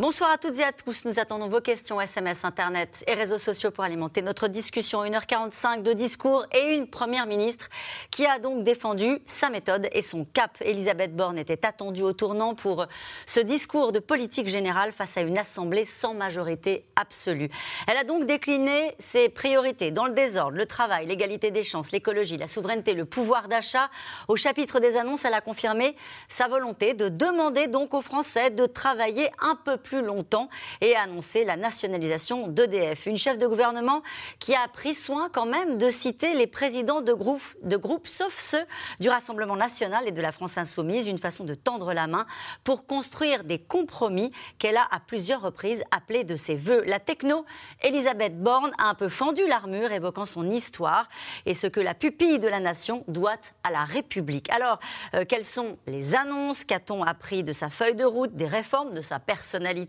Bonsoir à toutes et à tous. Nous attendons vos questions SMS, Internet et réseaux sociaux pour alimenter notre discussion. 1h45 de discours et une première ministre qui a donc défendu sa méthode et son cap. Elisabeth Borne était attendue au tournant pour ce discours de politique générale face à une assemblée sans majorité absolue. Elle a donc décliné ses priorités dans le désordre, le travail, l'égalité des chances, l'écologie, la souveraineté, le pouvoir d'achat. Au chapitre des annonces, elle a confirmé sa volonté de demander donc aux Français de travailler un peu plus plus longtemps et a annoncé la nationalisation d'EDF. Une chef de gouvernement qui a pris soin quand même de citer les présidents de groupes, de groupes, sauf ceux du Rassemblement national et de la France insoumise, une façon de tendre la main pour construire des compromis qu'elle a à plusieurs reprises appelés de ses voeux. La techno, Elisabeth Borne a un peu fendu l'armure, évoquant son histoire et ce que la pupille de la nation doit à la République. Alors, euh, quelles sont les annonces? Qu'a-t-on appris de sa feuille de route, des réformes, de sa personnalité?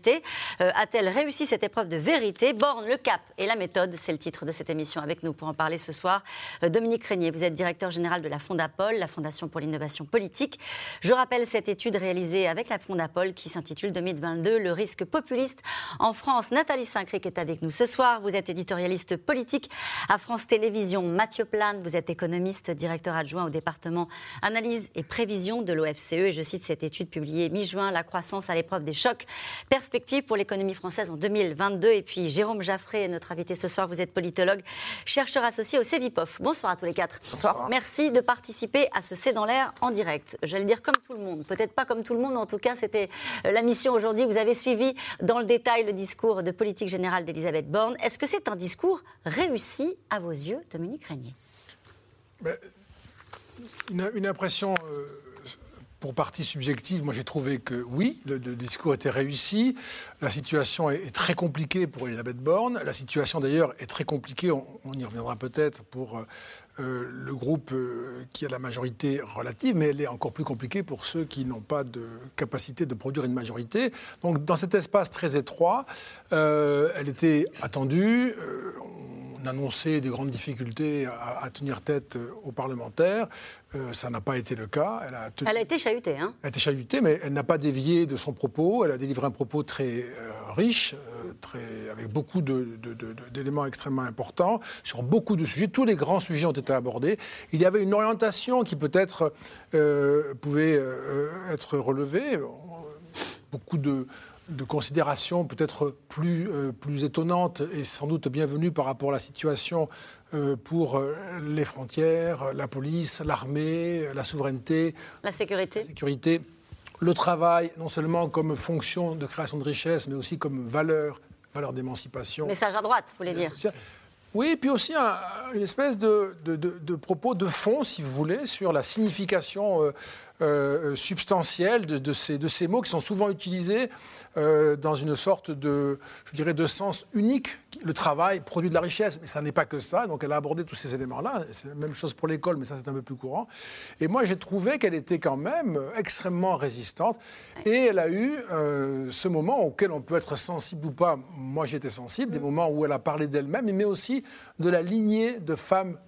Euh, a-t-elle réussi cette épreuve de vérité? Borne, le cap et la méthode, c'est le titre de cette émission. Avec nous pour en parler ce soir, euh, Dominique Régnier, vous êtes directeur général de la Fondapol, la Fondation pour l'innovation politique. Je rappelle cette étude réalisée avec la Fondapol qui s'intitule 2022, le risque populiste en France. Nathalie Saint-Cric est avec nous ce soir. Vous êtes éditorialiste politique à France Télévisions. Mathieu Plane, vous êtes économiste, directeur adjoint au département analyse et prévision de l'OFCE. Et je cite cette étude publiée mi-juin, la croissance à l'épreuve des chocs perspectives pour l'économie française en 2022. Et puis Jérôme Jaffré est notre invité ce soir. Vous êtes politologue, chercheur associé au CEVIPOF. Bonsoir à tous les quatre. Bonsoir. Merci de participer à ce C'est dans l'air en direct. J'allais dire comme tout le monde. Peut-être pas comme tout le monde, mais en tout cas, c'était euh, la mission aujourd'hui. Vous avez suivi dans le détail le discours de politique générale d'Elisabeth Borne. Est-ce que c'est un discours réussi à vos yeux, Dominique Régnier? Une, une, impression. Euh pour partie subjective, moi j'ai trouvé que oui, le, discours était réussi. La situation est, très compliquée pour Elisabeth Borne. La situation d'ailleurs est très compliquée, on, y reviendra peut-être pour euh, euh, le groupe euh, qui a la majorité relative, mais elle est encore plus compliquée pour ceux qui n'ont pas de capacité de produire une majorité. Donc dans cet espace très étroit, elle était attendue annonçait des grandes difficultés à, tenir tête euh, aux parlementaires. Euh, ça n'a pas été le cas. Elle a, elle a été chahutée. Hein elle a été chahutée, mais elle n'a pas dévié de son propos. Elle a délivré un propos très euh, riche, très, avec beaucoup d'éléments extrêmement importants, sur beaucoup de sujets. Tous les grands sujets ont été abordés. Il y avait une orientation qui peut-être pouvait être relevée. Beaucoup de de considérations peut-être plus, euh, plus étonnantes et sans doute bienvenues par rapport à la situation euh, pour euh, les frontières, la police, l'armée, la souveraineté. La sécurité. La sécurité. Le travail, non seulement comme fonction de création de richesse, mais aussi comme valeur, valeur d'émancipation. Message à droite, vous voulez dire oui, et puis aussi une espèce de, de, propos de fond, si vous voulez, sur la signification euh, substantielle de, ces, de ces mots qui sont souvent utilisés euh, dans une sorte de, je dirais, de sens unique. Le travail produit de la richesse, mais ça n'est pas que ça. Donc elle a abordé tous ces éléments-là. C'est la même chose pour l'école, mais ça c'est un peu plus courant. Et moi j'ai trouvé qu'elle était quand même extrêmement résistante. Et elle a eu euh, ce moment auquel on peut être sensible ou pas. Moi j'étais sensible, des moments où elle a parlé d'elle-même, mais aussi de la lignée de femmes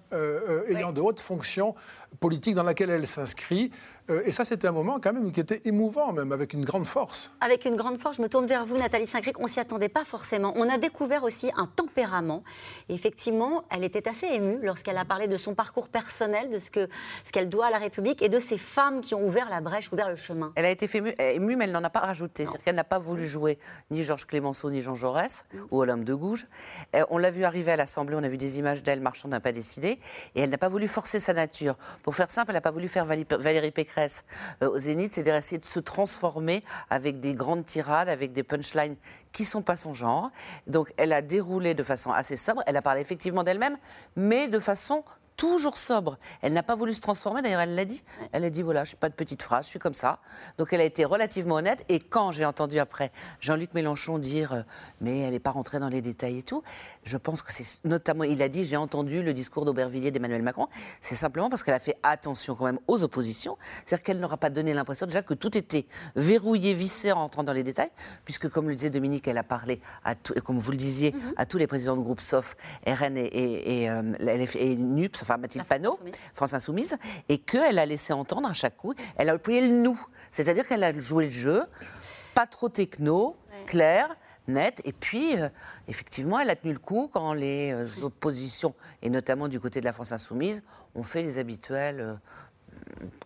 ayant de hautes fonctions politiques dans laquelle elle s'inscrit. Euh, et ça, c'était un moment quand même qui était émouvant, même avec une grande force. Avec une grande force, je me tourne vers vous, Nathalie Saint-Cric. On s'y attendait pas forcément. On a découvert aussi un tempérament. effectivement, elle était assez émue lorsqu'elle a parlé de son parcours personnel, de ce qu'elle ce qu'elle doit à la République et de ces femmes qui ont ouvert la brèche, ouvert le chemin. Elle a été émue, mais elle n'en a pas rajouté. C'est-à-dire qu'elle n'a pas voulu jouer ni Georges Clémenceau ni Jean Jaurès ou Olympe de Gouges. Euh, on l'a vu arriver à l'Assemblée, on a vu des images d'elle marchant d'un pas décidé, et elle n'a pas voulu forcer sa nature. Pour faire simple, elle n'a pas voulu faire Valérie Pécresse euh, au Zénith, c'est d'essayer de se transformer avec des grandes tirades, avec des punchlines qui ne sont pas son genre. Donc elle a déroulé de façon assez sobre, elle a parlé effectivement d'elle-même, mais de façon toujours sobre. Elle n'a pas voulu se transformer, d'ailleurs elle l'a dit. Elle a dit voilà, je suis pas de petite phrase, je suis comme ça. Donc elle a été relativement honnête. Et quand j'ai entendu après Jean-Luc Mélenchon dire euh, mais elle n'est pas rentrée dans les détails et tout, je pense que c'est notamment, il a dit j'ai entendu le discours d'Aubervilliers d'Emmanuel Macron. C'est simplement parce qu'elle a fait attention quand même aux oppositions. C'est-à-dire qu'elle n'aura pas donné l'impression déjà que tout était verrouillé, vissé en rentrant dans les détails, puisque comme le disait Dominique, elle a parlé à tout, et comme vous le disiez, mhm. à tous les présidents de groupe sauf RN et, et, et, euh, et NUPS enfin Mathilde Panot, France Insoumise, et qu'elle a laissé entendre à chaque coup, elle a appuyé le nous. C'est-à-dire qu'elle a joué le jeu, pas trop techno, clair, net, et puis euh, effectivement, elle a tenu le coup quand les euh, oppositions, et notamment du côté de la France Insoumise, ont fait les habituels. Euh,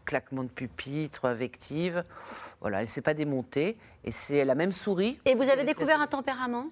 claquements de pupitre, invectives. Voilà, elle ne s'est pas démontée et c'est elle a même souri. Et vous avez découvert un tempérament?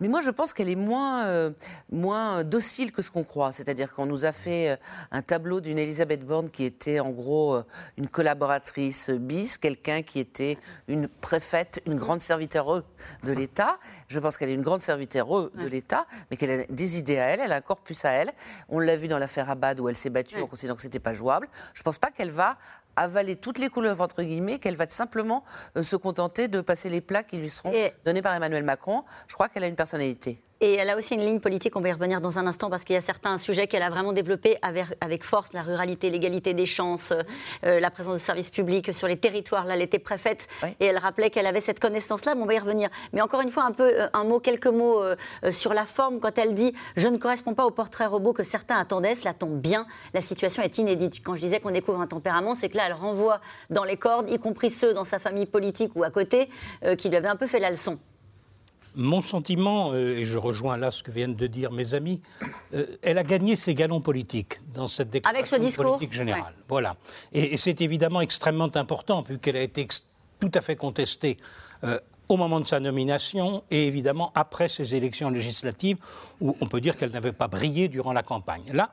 Mais moi, je pense qu'elle est moins, euh, moins docile que ce qu'on croit. C'est-à-dire qu'on nous a fait euh, un tableau d'une Elisabeth Borne qui était en gros euh, une collaboratrice bis, quelqu'un qui était une préfète, une grande serviteur de l'État. Je pense qu'elle est une grande serviteur de l'État, mais qu'elle a des idées à elle, elle a un corpus à elle. On l'a vu dans l'affaire Abad où elle s'est battue en considérant que ce n'était pas jouable. Je ne pense pas qu'elle va avaler toutes les couleurs, entre guillemets, qu'elle va simplement euh, se contenter de passer les plats qui lui seront donnés par Emmanuel Macron. Je crois qu'elle a une personnalité. Et elle a aussi une ligne politique, on va y revenir dans un instant, parce qu'il y a certains sujets qu'elle a vraiment développés avec, force, la ruralité, l'égalité des chances, euh, la présence de services publics sur les territoires. Là, elle était préfète et elle rappelait qu'elle avait cette connaissance-là, mais on va y revenir. Mais encore une fois, un peu, euh, un mot, quelques mots euh, sur la forme, quand elle dit « je ne correspond pas au portrait robot que certains attendaient », cela tombe bien, la situation est inédite. Quand je disais qu'on découvre un tempérament, c'est que là, elle renvoie dans les cordes, y compris ceux dans sa famille politique ou à côté, qui lui avaient un peu fait la leçon. Mon sentiment, euh, et je rejoins là ce que viennent de dire mes amis, euh, elle a gagné ses galons politiques dans cette déclaration politique générale. Voilà. Et, c'est évidemment extrêmement important, puisqu'elle a été tout à fait contestée euh, au moment de sa nomination et évidemment après ces élections législatives où on peut dire qu'elle n'avait pas brillé durant la campagne. Là,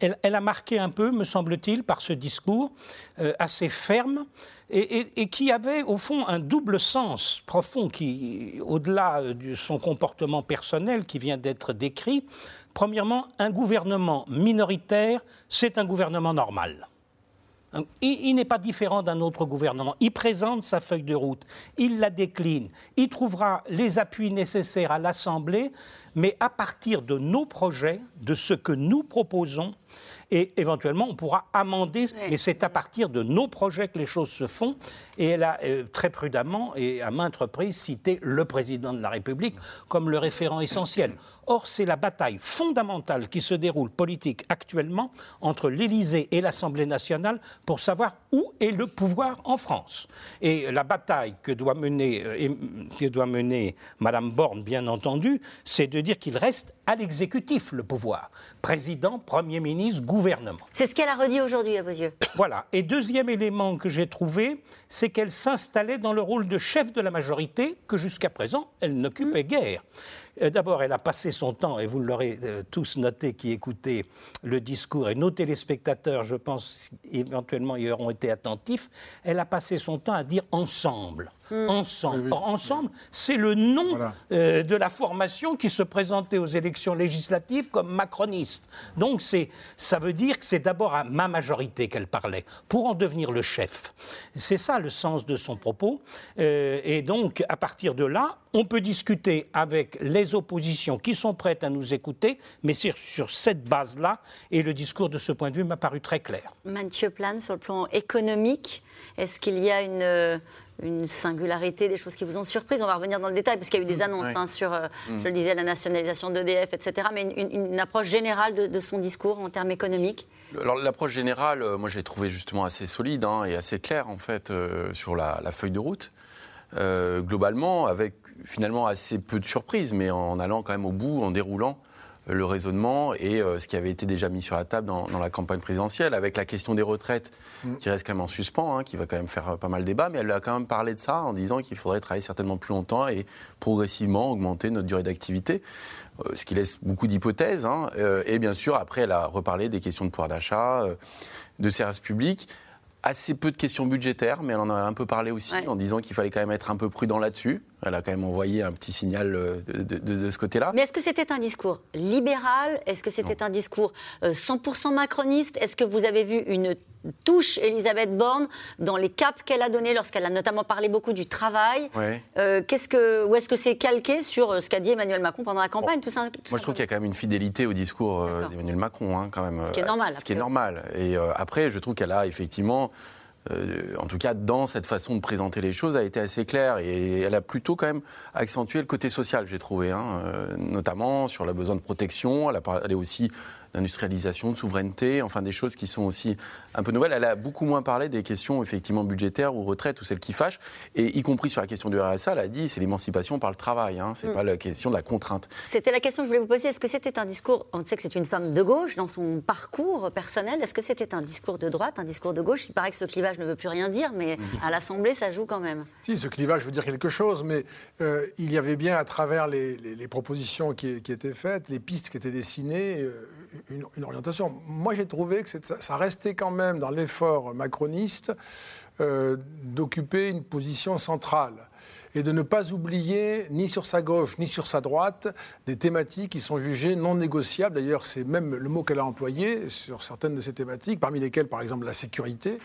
elle, a marqué un peu, me semble-t-il, par ce discours euh, assez ferme et, qui avait au fond un double sens profond qui, au-delà de son comportement personnel qui vient d'être décrit, premièrement, un gouvernement minoritaire, c'est un gouvernement normal. Il, n'est pas différent d'un autre gouvernement. Il présente sa feuille de route, il la décline, il trouvera les appuis nécessaires à l'Assemblée, mais à partir de nos projets, de ce que nous proposons, et éventuellement on pourra amender, mais c'est à partir de nos projets que les choses se font. Et elle a euh, très prudemment et à maintes reprises cité le président de la République comme le référent essentiel. Or, c'est la bataille fondamentale qui se déroule politique actuellement entre l'Élysée et l'Assemblée nationale pour savoir où est le pouvoir en France. Et la bataille que doit mener, euh, que doit mener Madame Borne, bien entendu, c'est de dire qu'il reste à l'exécutif le pouvoir. Président, Premier ministre, gouvernement. C'est ce qu'elle a redit aujourd'hui à vos yeux. Voilà. Et deuxième élément que j'ai trouvé, c'est qu'elle s'installait dans le rôle de chef de la majorité que jusqu'à présent, elle n'occupait mmh. guère. Euh, d'abord, elle a passé son temps, et vous l'aurez euh, tous noté qui écoutez le discours, et nos téléspectateurs, je pense, éventuellement y auront été attentifs, elle a passé son temps à dire ensemble. Hmm. Ensemble. Or, ensemble, c'est le nom euh, de la formation qui se présentait aux élections législatives comme macroniste. Donc, ça veut dire que c'est d'abord à ma majorité qu'elle parlait, pour en devenir le chef. C'est ça le sens de son propos. et donc, à partir de là, on peut discuter avec les oppositions qui sont prêtes à nous écouter, mais c'est sur cette base-là, et le discours de ce point de vue m'a paru très clair. Mathieu Plane, sur le plan économique, est-ce qu'il y a une, une singularité, des choses qui vous ont surprise. On va revenir dans le détail, parce qu'il y a eu des mmh, annonces hein, sur, euh, mmh. je le disais, la nationalisation d'EDF, etc. Mais une, approche générale de, son discours en termes économiques alors l'approche générale, euh, moi j'ai trouvé justement assez solide hein, et assez claire en fait euh, sur la, feuille de route. globalement, avec finalement assez peu de surprises, mais en allant quand même au bout, en déroulant le raisonnement et euh, ce qui avait été déjà mis sur la table dans, la campagne présidentielle, avec la question des retraites mm. qui reste quand même en suspens, hein, qui va quand même faire euh, pas mal débat, mais elle a quand même parlé de ça en disant qu'il faudrait travailler certainement plus longtemps et progressivement augmenter notre durée d'activité, euh, ce qui laisse beaucoup d'hypothèses. Hein, et bien sûr, après, elle a reparlé des questions de pouvoir d'achat, de services publics assez peu de questions budgétaires, mais elle en a un peu parlé aussi en disant qu'il fallait quand même être un peu prudent là-dessus. Elle a quand même envoyé un petit signal euh, de, ce côté-là. Mais est-ce que c'était un discours libéral? Est-ce que c'était un discours 100% macroniste? Est-ce que vous avez vu une touche Elisabeth Borne dans les caps qu'elle a donnés lorsqu'elle a notamment parlé beaucoup du travail? Euh, qu'est-ce que, ou est-ce que c'est calqué sur euh, ce qu'a dit Emmanuel Macron pendant la campagne tout ça, Moi, je trouve qu'il y a quand même une fidélité au discours euh, d'Emmanuel Macron, hein, quand même. Ce qui est normal. Ce qui est normal. Et après, je trouve qu'elle a effectivement en tout cas dans cette façon de présenter les choses, a été assez claire et elle a plutôt quand même accentué le côté social, j'ai trouvé, hein, notamment sur le besoin de protection. Elle a parlé aussi d'industrialisation, de souveraineté, enfin des choses qui sont aussi un peu nouvelles. Elle a beaucoup moins parlé des questions effectivement budgétaires ou retraite ou celles qui fâchent, et y compris sur la question du RSA, elle a dit c'est l'émancipation par le travail, hein, c'est mm. pas la question de la contrainte. C'était la question que je voulais vous poser. Est-ce que c'était un discours On sait que c'est une femme de gauche dans son parcours personnel. Est-ce que c'était un discours de droite, un discours de gauche? Il paraît que ce clivage ne veut plus rien dire, mais mm. à l'Assemblée, ça joue quand même. Si, ce clivage veut dire quelque chose, mais euh, il y avait bien à travers les, propositions qui, étaient faites, les pistes qui étaient dessinées, euh, une, orientation. Moi, j'ai trouvé que ça restait quand même dans l'effort macroniste euh, d'occuper une position centrale et de ne pas oublier, ni sur sa gauche, ni sur sa droite, des thématiques qui sont jugées non négociables. D'ailleurs, c'est même le mot qu'elle a employé sur certaines de ces thématiques, parmi lesquelles, par exemple, la sécurité,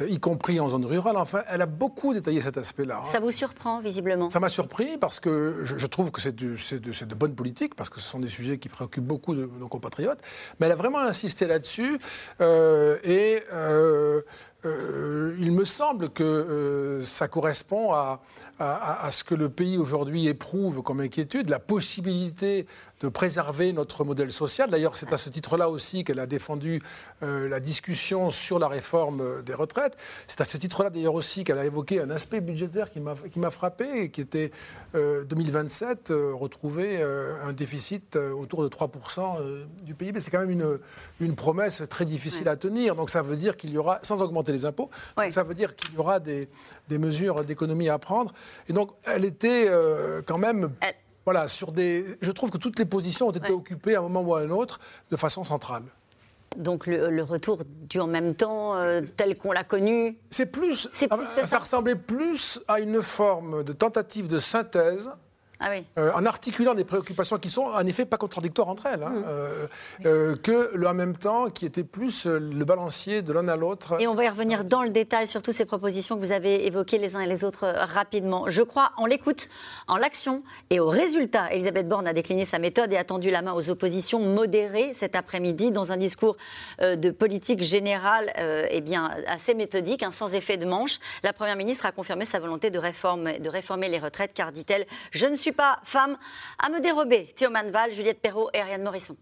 euh, y compris en zone rurale. Enfin, elle a beaucoup détaillé cet aspect-là. Ça vous surprend, visiblement? Ça m'a surpris parce que je, trouve que c'est de, de, de, bonne politique, parce que ce sont des sujets qui préoccupent beaucoup de nos compatriotes. Mais elle a vraiment insisté là-dessus. Euh, et. Euh, euh, il me semble que euh, ça correspond à, à, ce que le pays aujourd'hui éprouve comme inquiétude, la possibilité de préserver notre modèle social. D'ailleurs, c'est à ce titre-là aussi qu'elle a défendu euh, la discussion sur la réforme des retraites. C'est à ce titre-là d'ailleurs aussi qu'elle a évoqué un aspect budgétaire qui m'a frappé, qui était 2027, retrouver un déficit autour de 3% du PIB. C'est quand même une, une promesse très difficile à tenir. Donc ça veut dire qu'il y aura, sans augmenter les impôts. Ça veut dire qu'il y aura des, mesures d'économie à prendre. Et donc, elle était euh, quand même. Voilà, sur des. Je trouve que toutes les positions ont été occupées à un moment ou à un autre de façon centrale. Donc le, retour du en même temps euh, tel qu'on l'a connu. C'est plus. plus ça. ça ressemblait plus à une forme de tentative de synthèse ah euh, en articulant des préoccupations qui sont en effet pas contradictoires entre elles, hein, mmh. euh, euh, que le en même temps qui était plus le balancier de l'un à l'autre. Et on va y revenir dans le détail sur toutes ces propositions que vous avez évoquées les uns et les autres rapidement. Je crois en l'écoute, en l'action et au résultat. Elisabeth Borne a décliné sa méthode et a tendu la main aux oppositions modérées cet après-midi dans un discours de politique générale eh bien, assez méthodique, hein, sans effet de manche. La Première ministre a confirmé sa volonté de, réforme, de réformer les retraites car, dit-elle, je ne suis pas femme à me dérober. Théo Manval, Juliette Perrault et Ariane Morisson.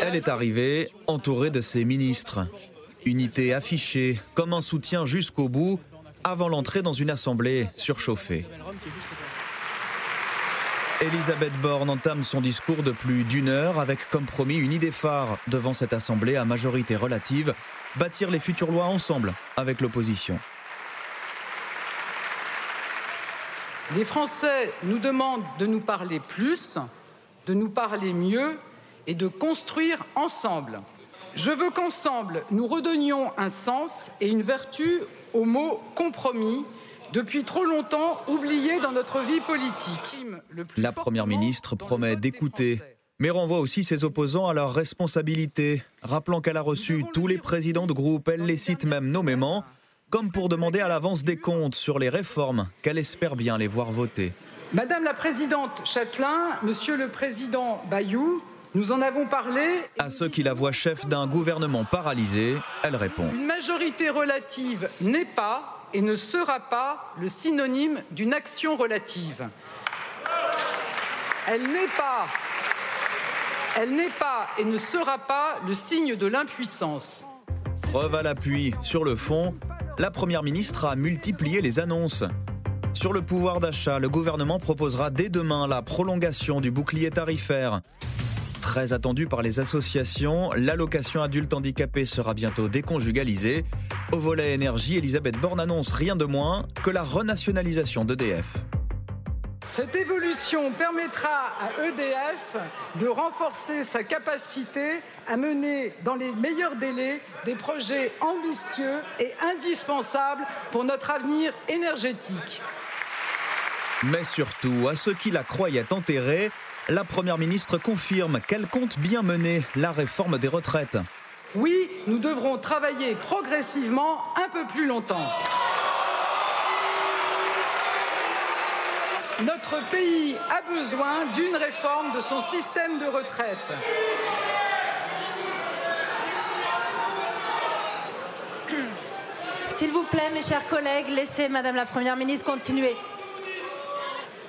Elle est arrivée entourée de ses ministres. Unité affichée comme un soutien jusqu'au bout avant l'entrée dans une assemblée surchauffée. Elisabeth Borne entame son discours de plus d'une heure avec comme promis une idée phare devant cette assemblée à majorité relative, bâtir les futures lois ensemble avec l'opposition. Les Français nous demandent de nous parler plus, de nous parler mieux et de construire ensemble. Je veux qu'ensemble, nous redonnions un sens et une vertu au mot compromis, depuis trop longtemps oublié dans notre vie politique. La Première ministre promet d'écouter, mais renvoie aussi ses opposants à leurs responsabilités, rappelant qu'elle a reçu tous les présidents de groupe, elle les cite même nommément, comme pour demander à l'avance des comptes sur les réformes qu'elle espère bien les voir voter. Madame la présidente Châtelain, monsieur le président Bayou, nous en avons parlé. À ceux qui la voient chef d'un gouvernement paralysé, elle répond. Une majorité relative n'est pas et ne sera pas le synonyme d'une action relative. Elle n'est pas elle n'est pas et ne sera pas le signe de l'impuissance. Preuve à l'appui sur le fond, la Première ministre a multiplié les annonces. Sur le pouvoir d'achat, le gouvernement proposera dès demain la prolongation du bouclier tarifaire. Très attendu par les associations, l'allocation adulte handicapé sera bientôt déconjugalisée. Au volet énergie, Elisabeth Borne annonce rien de moins que la renationalisation d'EDF. Cette évolution permettra à EDF de renforcer sa capacité à mener dans les meilleurs délais des projets ambitieux et indispensables pour notre avenir énergétique. Mais surtout, à ceux qui la croyaient enterrée, la Première ministre confirme qu'elle compte bien mener la réforme des retraites. Oui, nous devrons travailler progressivement un peu plus longtemps. Notre pays a besoin d'une réforme de son système de retraite. S'il vous plaît, mes chers collègues, laissez Madame la Première ministre continuer.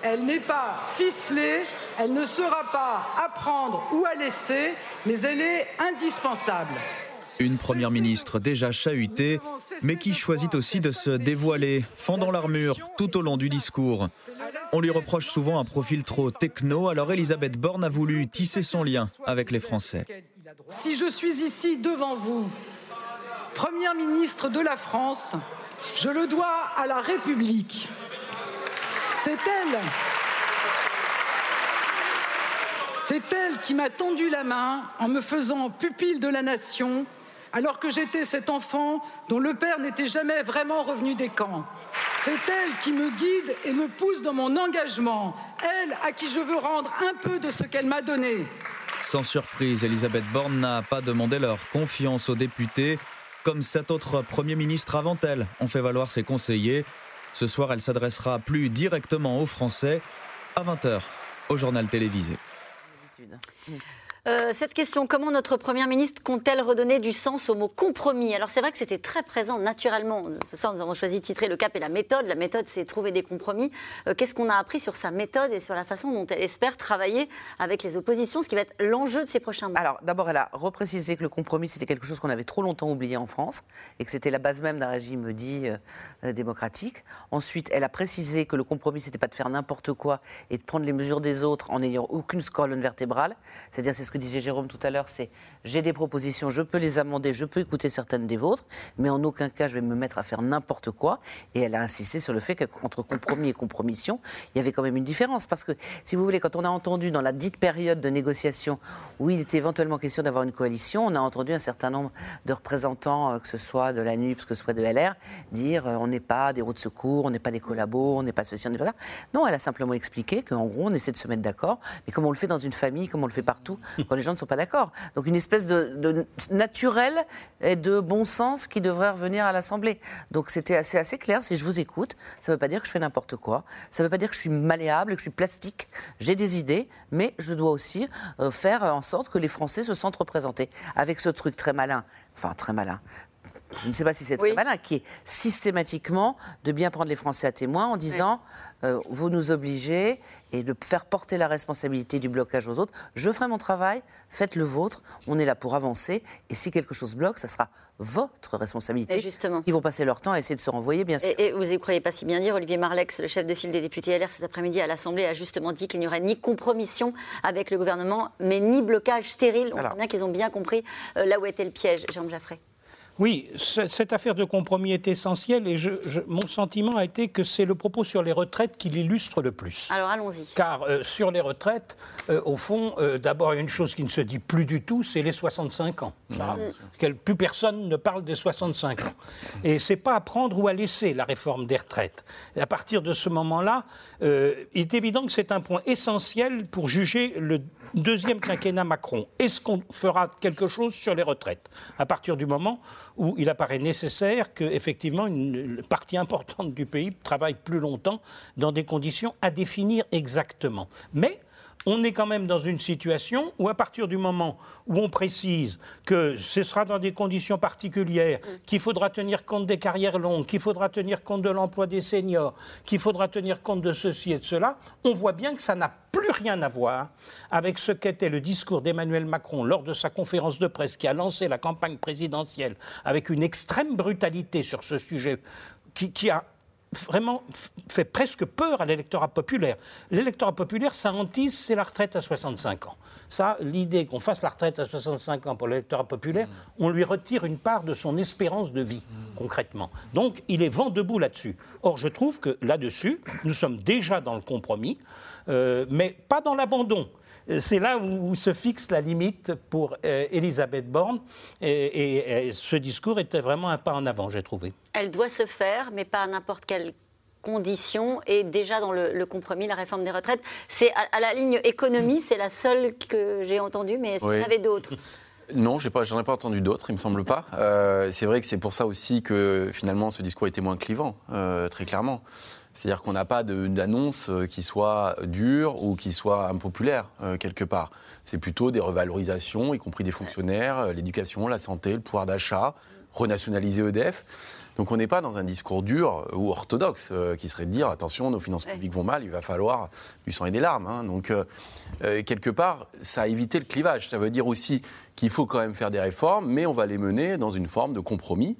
Elle n'est pas ficelée, elle ne sera pas à prendre ou à laisser, mais elle est indispensable. Une première ministre déjà chahutée, mais qui choisit aussi de se dévoiler, fendant l'armure tout au long du discours. On lui reproche souvent un profil trop techno, alors Elisabeth Borne a voulu tisser son lien avec les Français. Si je suis ici devant vous, Première ministre de la France, je le dois à la République. C'est elle. C'est elle qui m'a tendu la main en me faisant pupille de la nation alors que j'étais cet enfant dont le père n'était jamais vraiment revenu des camps. C'est elle qui me guide et me pousse dans mon engagement, elle à qui je veux rendre un peu de ce qu'elle m'a donné. Sans surprise, Elisabeth Borne n'a pas demandé leur confiance aux députés, comme sept autres premiers ministres avant elle ont fait valoir ses conseillers. Ce soir, elle s'adressera plus directement aux Français à 20h au journal télévisé. Euh, cette question, comment notre Première ministre compte-t-elle redonner du sens au mot compromis? Alors c'est vrai que c'était très présent naturellement. Ce soir, nous avons choisi de titrer Le cap et la méthode. La méthode, c'est trouver des compromis. Euh, qu'est-ce qu'on a appris sur sa méthode et sur la façon dont elle espère travailler avec les oppositions, ce qui va être l'enjeu de ces prochains mois? Alors d'abord, elle a reprécisé que le compromis, c'était quelque chose qu'on avait trop longtemps oublié en France et que c'était la base même d'un régime dit euh, démocratique. Ensuite, elle a précisé que le compromis, c'était pas de faire n'importe quoi et de prendre les mesures des autres en n'ayant aucune colonne vertébrale. C'est-à-dire, c'est ce que disait Jérôme tout à l'heure, c'est j'ai des propositions, je peux les amender, je peux écouter certaines des vôtres, mais en aucun cas je vais me mettre à faire n'importe quoi. Et elle a insisté sur le fait qu'entre compromis et compromission, il y avait quand même une différence. Parce que, si vous voulez, quand on a entendu dans la dite période de négociation où il était éventuellement question d'avoir une coalition, on a entendu un certain nombre de représentants, euh, que ce soit de la NUPS, que ce soit de LR, dire euh, on n'est pas des roues de secours, on n'est pas des collabos, on n'est pas ceci, on n'est pas ça. Non, elle a simplement expliqué qu'en gros, on essaie de se mettre d'accord, mais comme on le fait dans une famille, comme on le fait partout, quand les gens ne sont pas d'accord. Donc une espèce de, naturel et de bon sens qui devrait revenir à l'Assemblée. Donc c'était assez, assez clair. Si je vous écoute, ça ne veut pas dire que je fais n'importe quoi. Ça ne veut pas dire que je suis malléable, que je suis plastique. J'ai des idées, mais je dois aussi euh, faire en sorte que les Français se sentent représentés. Avec ce truc très malin, enfin très malin, je ne sais pas si c'est très malin, qui est systématiquement de bien prendre les Français à témoin en disant euh, vous nous obligez et de faire porter la responsabilité du blocage aux autres. Je ferai mon travail, faites le vôtre, on est là pour avancer et si quelque chose bloque, ça sera votre responsabilité. justement. Ils vont passer leur temps à essayer de se renvoyer, bien sûr. Et, vous n'y croyez pas si bien dire, Olivier Marlex, le chef de file des députés LR cet après-midi à l'Assemblée, a justement dit qu'il n'y aurait ni compromission avec le gouvernement, mais ni blocage stérile. On sent bien qu'ils ont bien compris euh, là où était le piège. Jérôme Jaffray. Oui, cette affaire de compromis est essentielle et je, mon sentiment a été que c'est le propos sur les retraites qui l'illustre le plus. Alors allons-y. Car euh, sur les retraites, euh, au fond, euh, d'abord, une chose qui ne se dit plus du tout, c'est les 65 ans. plus personne ne parle des 65 ans. Et c'est pas à prendre ou à laisser la réforme des retraites. Et à partir de ce moment-là, il est évident que c'est un point essentiel pour juger le deuxième quinquennat Macron. Est-ce qu'on fera quelque chose sur les retraites? À partir du moment où il apparaît nécessaire qu'effectivement une partie importante du pays travaille plus longtemps dans des conditions à définir exactement. Mais on est quand même dans une situation où, à partir du moment où on précise que ce sera dans des conditions particulières, qu'il faudra tenir compte des carrières longues, qu'il faudra tenir compte de l'emploi des seniors, qu'il faudra tenir compte de ceci et de cela, on voit bien que ça n'a plus rien à voir avec ce qu'était le discours d'Emmanuel Macron lors de sa conférence de presse qui a lancé la campagne présidentielle avec une extrême brutalité sur ce sujet qui, qui a vraiment fait presque peur à l'électorat populaire. L'électorat populaire, ça hantise, c'est la retraite à 65 ans. Ça, l'idée qu'on fasse la retraite à 65 ans pour l'électorat populaire, on lui retire une part de son espérance de vie, concrètement. Donc, il est vent debout là-dessus. Or, je trouve que là-dessus, nous sommes déjà dans le compromis, euh, mais pas dans l'abandon c'est là où, se fixe la limite pour euh, Elisabeth Borne. Et, ce discours était vraiment un pas en avant, j'ai trouvé. Elle doit se faire, mais pas à n'importe quelle condition. Et déjà dans le, compromis, la réforme des retraites, c'est à, la ligne économie, c'est la seule que j'ai entendue, mais est-ce qu'il y en avait d'autres? Non, je n'en ai, pas entendu d'autres, il me semble pas. Euh, c'est vrai que c'est pour ça aussi que finalement ce discours était moins clivant, euh, très clairement. C'est-à-dire qu'on n'a pas d'annonce euh, qui soit dure ou qui soit impopulaire euh, quelque part. C'est plutôt des revalorisations, y compris des fonctionnaires, euh, l'éducation, la santé, le pouvoir d'achat, renationaliser EDF. Donc on n'est pas dans un discours dur ou orthodoxe qui serait de dire attention, nos finances publiques vont mal, il va falloir du sang et des larmes. Hein. Donc quelque part, ça a évité le clivage. Ça veut dire aussi qu'il faut quand même faire des réformes, mais on va les mener dans une forme de compromis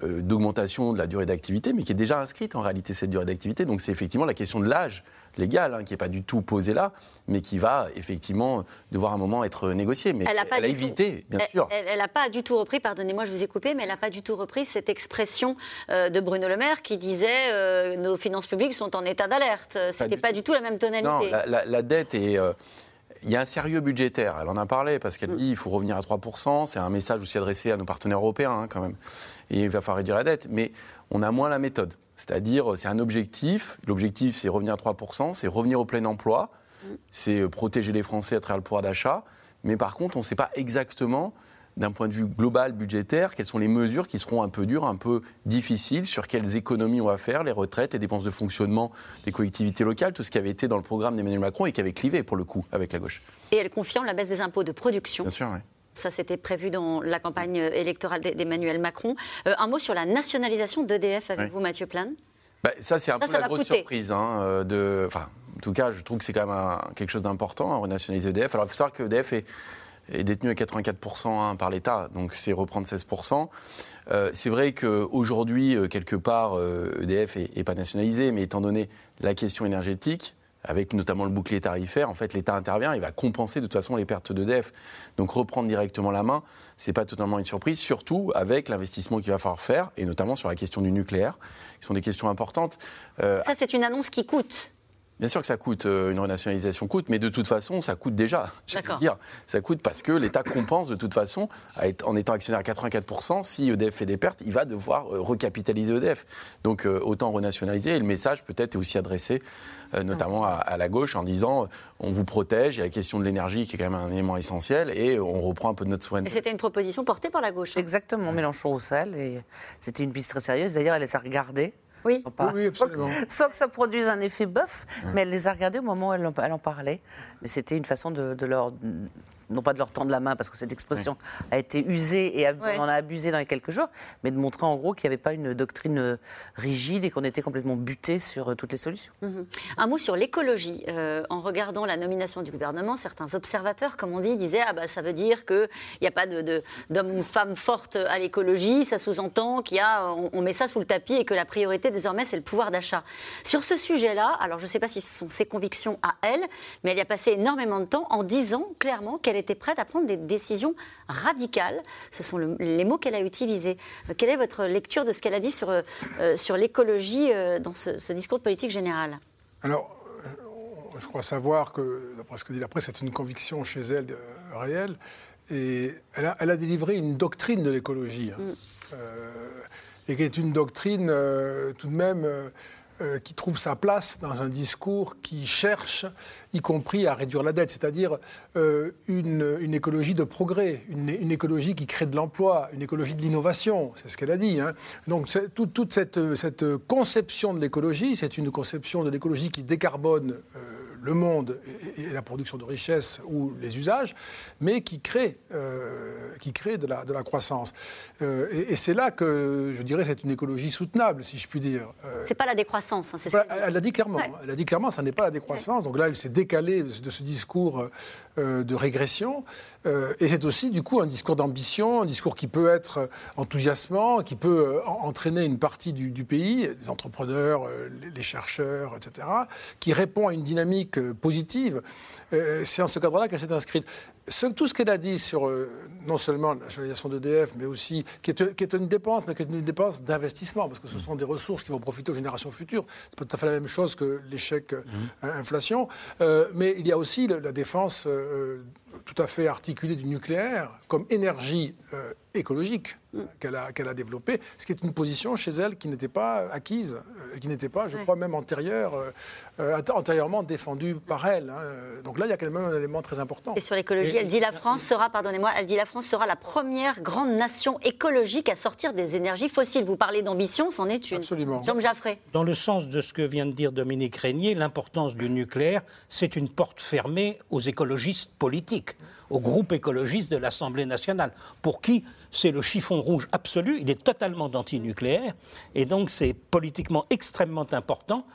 d'augmentation de la durée d'activité, mais qui est déjà inscrite en réalité cette durée d'activité. Donc c'est effectivement la question de l'âge légal, hein, qui n'est pas du tout posée là, mais qui va effectivement devoir à un moment être négociée. Mais elle a, évité, bien sûr. Elle n'a pas du tout repris, pardonnez-moi, je vous ai coupé, mais elle n'a pas du tout repris cette expression euh, de Bruno Le Maire qui disait euh, nos finances publiques sont en état d'alerte. Ce n'était pas, du tout la même tonalité. Non, la, dette est il y a un sérieux budgétaire. Elle en a parlé parce qu'elle mm. dit qu'il faut revenir à 3%. C'est un message aussi adressé à nos partenaires européens hein, quand même. Et il va falloir réduire la dette. Mais on a moins la méthode. C'est-à-dire, c'est un objectif. L'objectif, c'est revenir à 3%, c'est revenir au plein emploi, c'est protéger les Français à travers le pouvoir d'achat. Mais par contre, on ne sait pas exactement d'un point de vue global budgétaire, quelles sont les mesures qui seront un peu dures, un peu difficiles, sur quelles économies on va faire, les retraites, les dépenses de fonctionnement des collectivités locales, tout ce qui avait été dans le programme d'Emmanuel Macron et qui avait clivé, pour le coup, avec la gauche. Et elle confirme la baisse des impôts de production. Bien sûr, oui. Ça, c'était prévu dans la campagne électorale d'Emmanuel Macron. Euh, un mot sur la nationalisation d'EDF avec vous, Mathieu Plane bah, Ça, c'est un peu la grosse surprise. Hein, euh, de... enfin, en tout cas, je trouve que c'est quand même quelque chose d'important, hein, renationaliser EDF. Alors, il faut savoir que EDF est est détenu à 84% hein, par l'État, donc c'est reprendre 16%. Euh, c'est vrai qu'aujourd'hui, quelque part, EDF e n'est pas nationalisé, mais étant donné la question énergétique, avec notamment le bouclier tarifaire, en fait, l'État intervient, il va compenser de toute façon les pertes d'EDF. Donc reprendre directement la main, ce n'est pas totalement une surprise, surtout avec l'investissement qu'il va falloir faire, et notamment sur la question du nucléaire, qui sont des questions importantes. Ça, c'est une annonce qui coûte. Bien sûr que ça coûte, euh, une renationalisation coûte, mais de toute façon, ça coûte déjà. Dire, ça coûte parce que l'État compense de toute façon, en étant actionnaire à 84%, si EDF fait des pertes, il va devoir euh, recapitaliser EDF. Donc euh, autant renationaliser. Et le message peut-être est aussi adressé notamment à, la gauche en disant on vous protège, il y a la question de l'énergie qui est quand même un élément essentiel, et on reprend un peu de notre souveraineté. Et c'était une proposition portée par la gauche. Hein. Exactement, Mélenchon au sel, et c'était une piste très sérieuse. D'ailleurs, elle les a regardées. Oui, oui absolument. Sans, que ça produise un effet bœuf, mais elle les a regardés au moment où elle en, elle en parlait. Mais c'était une façon de, de leur non pas de leur tendre la main parce que cette expression a été usée et on en a abusé dans les quelques jours, mais de montrer en gros qu'il n'y avait pas une doctrine euh, rigide et qu'on était complètement buté sur euh, toutes les solutions. Mhm. Un mot sur l'écologie. Euh, en regardant la nomination du gouvernement, certains observateurs, comme on dit, disaient ah bah ça veut dire qu'il n'y a pas de, d'homme ou femme forte à l'écologie. Ça sous-entend qu'il y a on, met ça sous le tapis et que la priorité désormais c'est le pouvoir d'achat. Sur ce sujet-là, alors je ne sais pas si ce sont ses convictions à elle, mais elle y a passé énormément de temps en disant clairement qu'elle était prête à prendre des décisions radicales. Ce sont les mots qu'elle a utilisés. Euh, quelle est votre lecture de ce qu'elle a dit sur, euh, euh, sur l'écologie dans ce, discours de politique générale? Alors, je crois savoir que, d'après ce que dit la presse, c'est une conviction chez elle réelle. Et elle a, elle a, délivré une doctrine de l'écologie. Hein. Mm. et qui est une doctrine tout de même euh, qui trouve sa place dans un discours qui cherche, y compris à réduire la dette, c'est-à-dire euh, une, écologie de progrès, une, écologie qui crée de l'emploi, une écologie de l'innovation, c'est ce qu'elle a dit. Hein. Donc toute cette, cette, conception de l'écologie, c'est une conception de l'écologie qui décarbone. Euh, le monde et, la production de richesses ou les usages, mais qui crée, qui crée de, la, de la croissance. et, c'est là que je dirais c'est une écologie soutenable, si je puis dire. c'est pas la décroissance, hein, c'est ça. Elle l'a dit clairement. Elle a dit clairement, ça n'est pas la décroissance. Donc là, elle s'est décalée de, ce discours de régression. et c'est aussi, du coup, un discours d'ambition, un discours qui peut être enthousiasmant, qui peut entraîner une partie du, du pays, des entrepreneurs, les chercheurs, etc., qui répond à une dynamique euh, positive. Euh, c'est en ce cadre-là qu'elle s'est inscrite. tout ce qu'elle a dit sur euh, non seulement la nationalisation d'EDF, mais aussi qui est, une dépense, mais qui est une dépense d'investissement, parce que ce sont des ressources qui vont profiter aux générations futures. C'est pas tout à fait la même chose que l'échec mmh. inflation. mais il y a aussi la défense tout à fait articulée du nucléaire comme énergie écologique mm. qu'elle a, a développée, ce qui est une position chez elle qui n'était pas acquise, euh, qui n'était pas, je crois, même antérieure, euh, euh, antérieurement défendue par elle. Hein. Donc là, il y a quand même un élément très important. Et sur l'écologie, elle dit la France sera, pardonnez-moi, elle dit la France sera la première grande nation écologique à sortir des énergies fossiles. Vous parlez d'ambition, c'en est une. Absolument. Jean Jaffré. Dans le sens de ce que vient de dire Dominique Régnier, l'importance du nucléaire, c'est une porte fermée aux écologistes politiques au groupe écologiste de l'Assemblée nationale, pour qui c'est le chiffon rouge absolu, il est totalement antinucléaire, et donc c'est politiquement extrêmement important.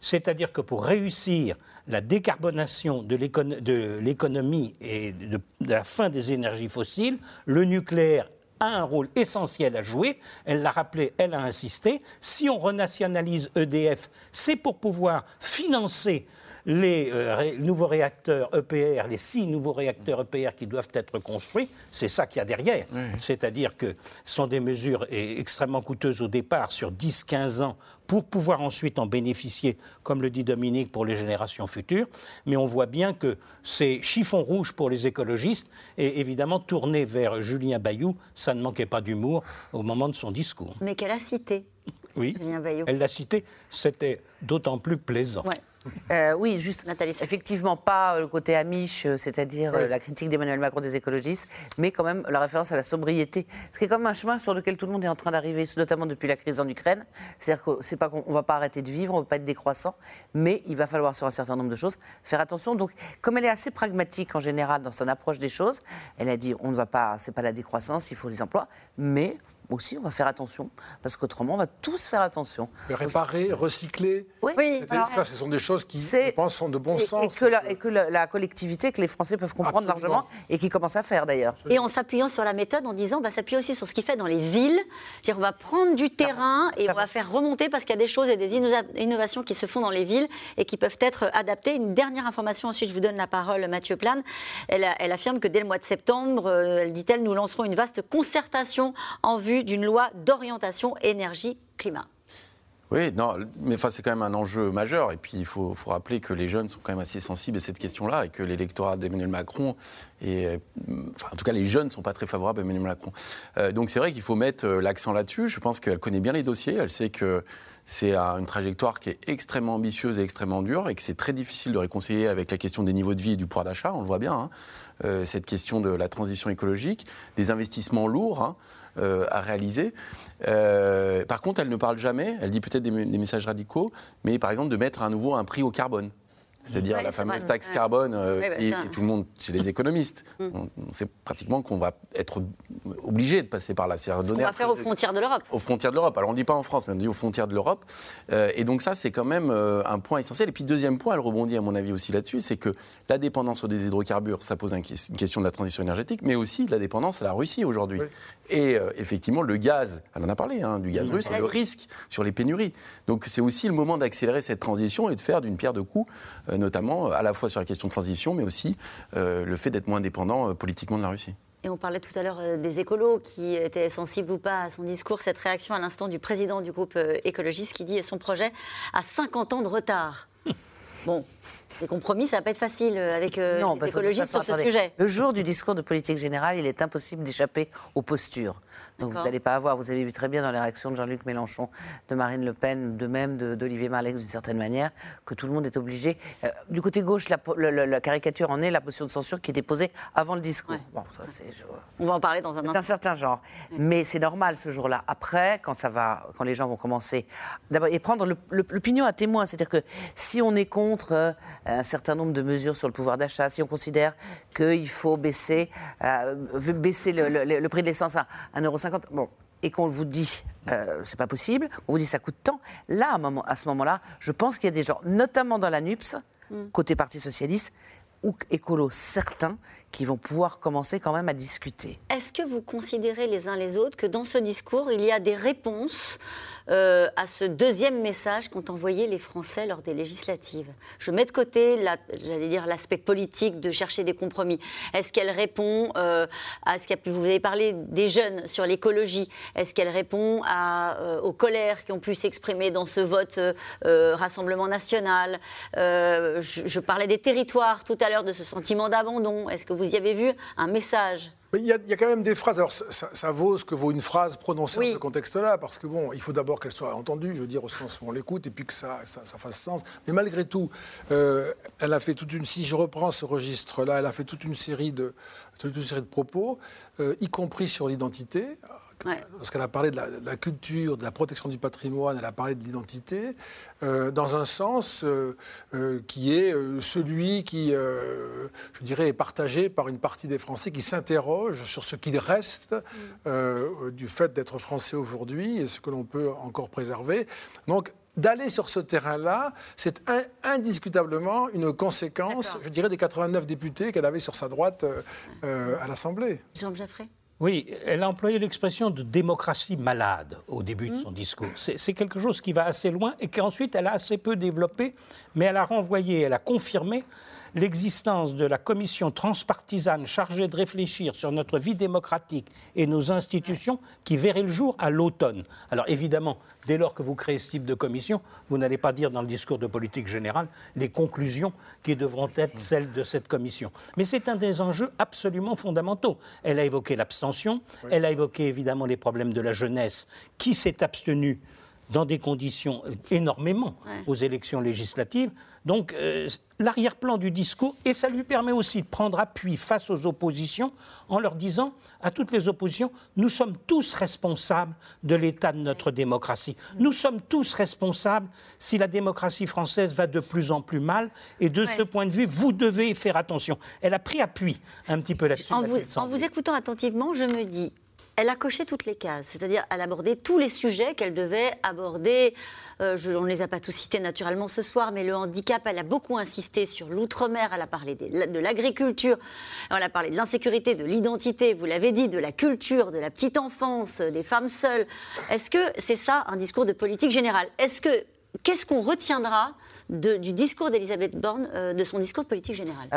C'est-à-dire que pour réussir la décarbonation de l'économie et de, la fin des énergies fossiles, le nucléaire a un rôle essentiel à jouer. Elle l'a rappelé, elle a insisté. Si on renationalise EDF, c'est pour pouvoir financer les euh, nouveaux réacteurs EPR, les six nouveaux réacteurs EPR qui doivent être construits, c'est ça qu'il y a derrière. C'est-à-dire que ce sont des mesures extrêmement coûteuses au départ, sur 10-15 ans, pour pouvoir ensuite en bénéficier, comme le dit Dominique, pour les générations futures. Mais on voit bien que c'est chiffon rouge pour les écologistes et évidemment tourné vers Julien Bayou, ça ne manquait pas d'humour au moment de son discours. Mais qu'elle a cité. Oui, elle l'a cité, c'était d'autant plus plaisant. Euh, oui, juste, Nathalie, effectivement, pas le côté amiche, euh, c'est-à-dire euh, la critique d'Emmanuel Macron des écologistes, mais quand même la référence à la sobriété. Ce qui est comme un chemin sur lequel tout le monde est en train d'arriver, notamment depuis la crise en Ukraine. C'est-à-dire qu'on va pas arrêter de vivre, on ne va pas être décroissant, mais il va falloir sur un certain nombre de choses faire attention. Donc, comme elle est assez pragmatique en général dans son approche des choses, elle a dit on ne va pas, c'est pas la décroissance, il faut les emplois, mais aussi, on va faire attention, parce qu'autrement, on va tous faire attention. réparer, recycler, oui, ça, ce sont des choses qui, je pense, sont de bon sens. Et que, la, et que la, collectivité, que les Français peuvent comprendre largement, et qui commencent à faire d'ailleurs. Et en s'appuyant sur la méthode, en disant, bah, s'appuyer aussi sur ce qu'il fait dans les villes, dire on va prendre du terrain et on va faire remonter, parce qu'il y a des choses et des innovations qui se font dans les villes et qui peuvent être adaptées. Une dernière information, ensuite je vous donne la parole, Mathieu Plane. Elle, elle affirme que dès le mois de septembre, euh, elle dit-elle, nous lancerons une vaste concertation en vue d'une loi d'orientation énergie-climat. Oui, non, mais enfin, c'est quand même un enjeu majeur. Et puis, il faut, rappeler que les jeunes sont quand même assez sensibles à cette question-là et que l'électorat d'Emmanuel Macron, et, enfin, en tout cas, les jeunes ne sont pas très favorables à Emmanuel Macron. Euh, donc, c'est vrai qu'il faut mettre euh, l'accent là-dessus. Je pense qu'elle connaît bien les dossiers. Elle sait que c'est une trajectoire qui est extrêmement ambitieuse et extrêmement dure et que c'est très difficile de réconcilier avec la question des niveaux de vie et du pouvoir d'achat. On le voit bien, hein. euh, cette question de la transition écologique, des investissements lourds. Hein. Euh, à réaliser. Euh, par contre, elle ne parle jamais, elle dit peut-être des, des, messages radicaux, mais par exemple de mettre à nouveau un prix au carbone c'est-à-dire la fameuse taxe carbone, euh, et, tout le monde, chez les économistes, mm. on, sait pratiquement qu'on va être obligé de passer par là. C'est on va faire aux frontières de l'Europe. Aux frontières de l'Europe. Alors on ne dit pas en France, mais on dit aux frontières de l'Europe. Euh, et donc ça, c'est quand même euh, un point essentiel. Et puis deuxième point, elle rebondit à mon avis aussi là-dessus, c'est que la dépendance aux des hydrocarbures, ça pose une question de la transition énergétique, mais aussi de la dépendance à la Russie aujourd'hui. Et effectivement, le gaz, elle en a parlé, hein, du gaz russe, et le risque sur les pénuries. Donc c'est aussi le moment d'accélérer cette transition et de faire d'une pierre deux coups notamment à la fois sur la question de transition, mais aussi euh, le fait d'être moins dépendant euh, politiquement de la Russie. Et on parlait tout à l'heure euh, des écolos qui étaient sensibles ou pas à son discours. Cette réaction à l'instant du président du groupe écologiste qui dit son projet a 50 ans de retard. Bon, les compromis, ça va pas être facile avec les écologistes sur ce sujet. Le jour du discours de politique générale, il est impossible d'échapper aux postures. Donc vous n'allez pas avoir, vous avez vu très bien dans les réactions de Jean-Luc Mélenchon, de Marine Le Pen, de même d'Olivier Marlex d'une certaine manière, que tout le monde est obligé. Euh, du côté gauche, la, caricature en est la motion de censure qui est déposée avant le discours. Bon, ça, On va en parler dans un instant. un certain genre. Mais c'est normal ce jour-là. Après, quand, ça va, quand les gens vont commencer. D'abord, et prendre l'opinion à témoin. C'est-à-dire que si on est contre contre euh, un certain nombre de mesures sur le pouvoir d'achat, si on considère qu'il faut baisser, euh, baisser le, prix de l'essence à 1,50€, bon, et qu'on vous dit euh, c'est pas possible, on vous dit ça coûte tant, là, à, moment, à ce moment-là, je pense qu'il y a des gens, notamment dans la NUPS, mm. côté Parti Socialiste, ou écolos certains qui vont pouvoir commencer quand même à discuter. Est-ce que vous considérez les uns les autres que dans ce discours, il y a des réponses euh, à ce deuxième message qu'ont envoyé les Français lors des législatives. Je mets de côté, j'allais dire, l'aspect politique de chercher des compromis. Est-ce qu'elle répond euh, à ce que vous avez parlé des jeunes sur l'écologie Est-ce qu'elle répond euh, aux colères qui ont pu s'exprimer dans ce vote Rassemblement national? Je, je parlais des territoires tout à l'heure, de ce sentiment d'abandon. Est-ce que vous y avez vu un message? Il y, a, quand même des phrases. Alors, ça, vaut ce que vaut une phrase prononcée dans ce contexte-là, parce que bon, il faut d'abord qu'elle soit entendue, je veux dire, au sens où on l'écoute, et puis que ça, ça, fasse sens. Mais malgré tout, euh, elle a fait toute une. Si je reprends ce registre-là, elle a fait toute une série de, toute une série de propos, euh, y compris sur l'identité. Lorsqu'elle a parlé de la, culture, de la protection du patrimoine, elle a parlé de l'identité, euh, dans un sens euh, euh, qui est celui qui, je dirais, est partagé par une partie des Français qui s'interrogent sur ce qu'il reste mm. du fait d'être français aujourd'hui et ce que l'on peut encore préserver. Donc, d'aller sur ce terrain-là, c'est indiscutablement une conséquence, je dirais, des 89 députés qu'elle avait sur sa droite à l'Assemblée. Jean Jaffré oui, elle a employé l'expression de démocratie malade au début de son discours. C'est quelque chose qui va assez loin et qu'ensuite elle a assez peu développé, mais elle a renvoyé, elle a confirmé l'existence de la commission transpartisane chargée de réfléchir sur notre vie démocratique et nos institutions qui verrait le jour à l'automne. Alors évidemment, dès lors que vous créez ce type de commission, vous n'allez pas dire dans le discours de politique générale les conclusions qui devront être celles de cette commission. Mais c'est un des enjeux absolument fondamentaux. Elle a évoqué l'abstention, elle a évoqué évidemment les problèmes de la jeunesse qui s'est abstenue dans des conditions énormément aux élections législatives. Donc euh, l'arrière-plan du discours, et ça lui permet aussi de prendre appui face aux oppositions en leur disant à toutes les oppositions, nous sommes tous responsables de l'état de notre démocratie. Nous sommes tous responsables si la démocratie française va de plus en plus mal, et de ce point de vue, vous devez faire attention. Elle a pris appui un petit peu là-dessus. en vous écoutant attentivement, je me dis, elle a coché toutes les cases, c'est-à-dire elle a abordé tous les sujets qu'elle devait aborder. Euh, je, on ne les a pas tous cités naturellement ce soir, mais le handicap, elle a beaucoup insisté sur l'outre-mer, elle a parlé de l'agriculture, elle a parlé de l'insécurité, de l'identité, vous l'avez dit, de la culture, de la petite enfance, des femmes seules. Est-ce que c'est ça un discours de politique générale? Est-ce que qu'est-ce qu'on retiendra du discours d'Elisabeth Borne, euh, de son discours de politique générale?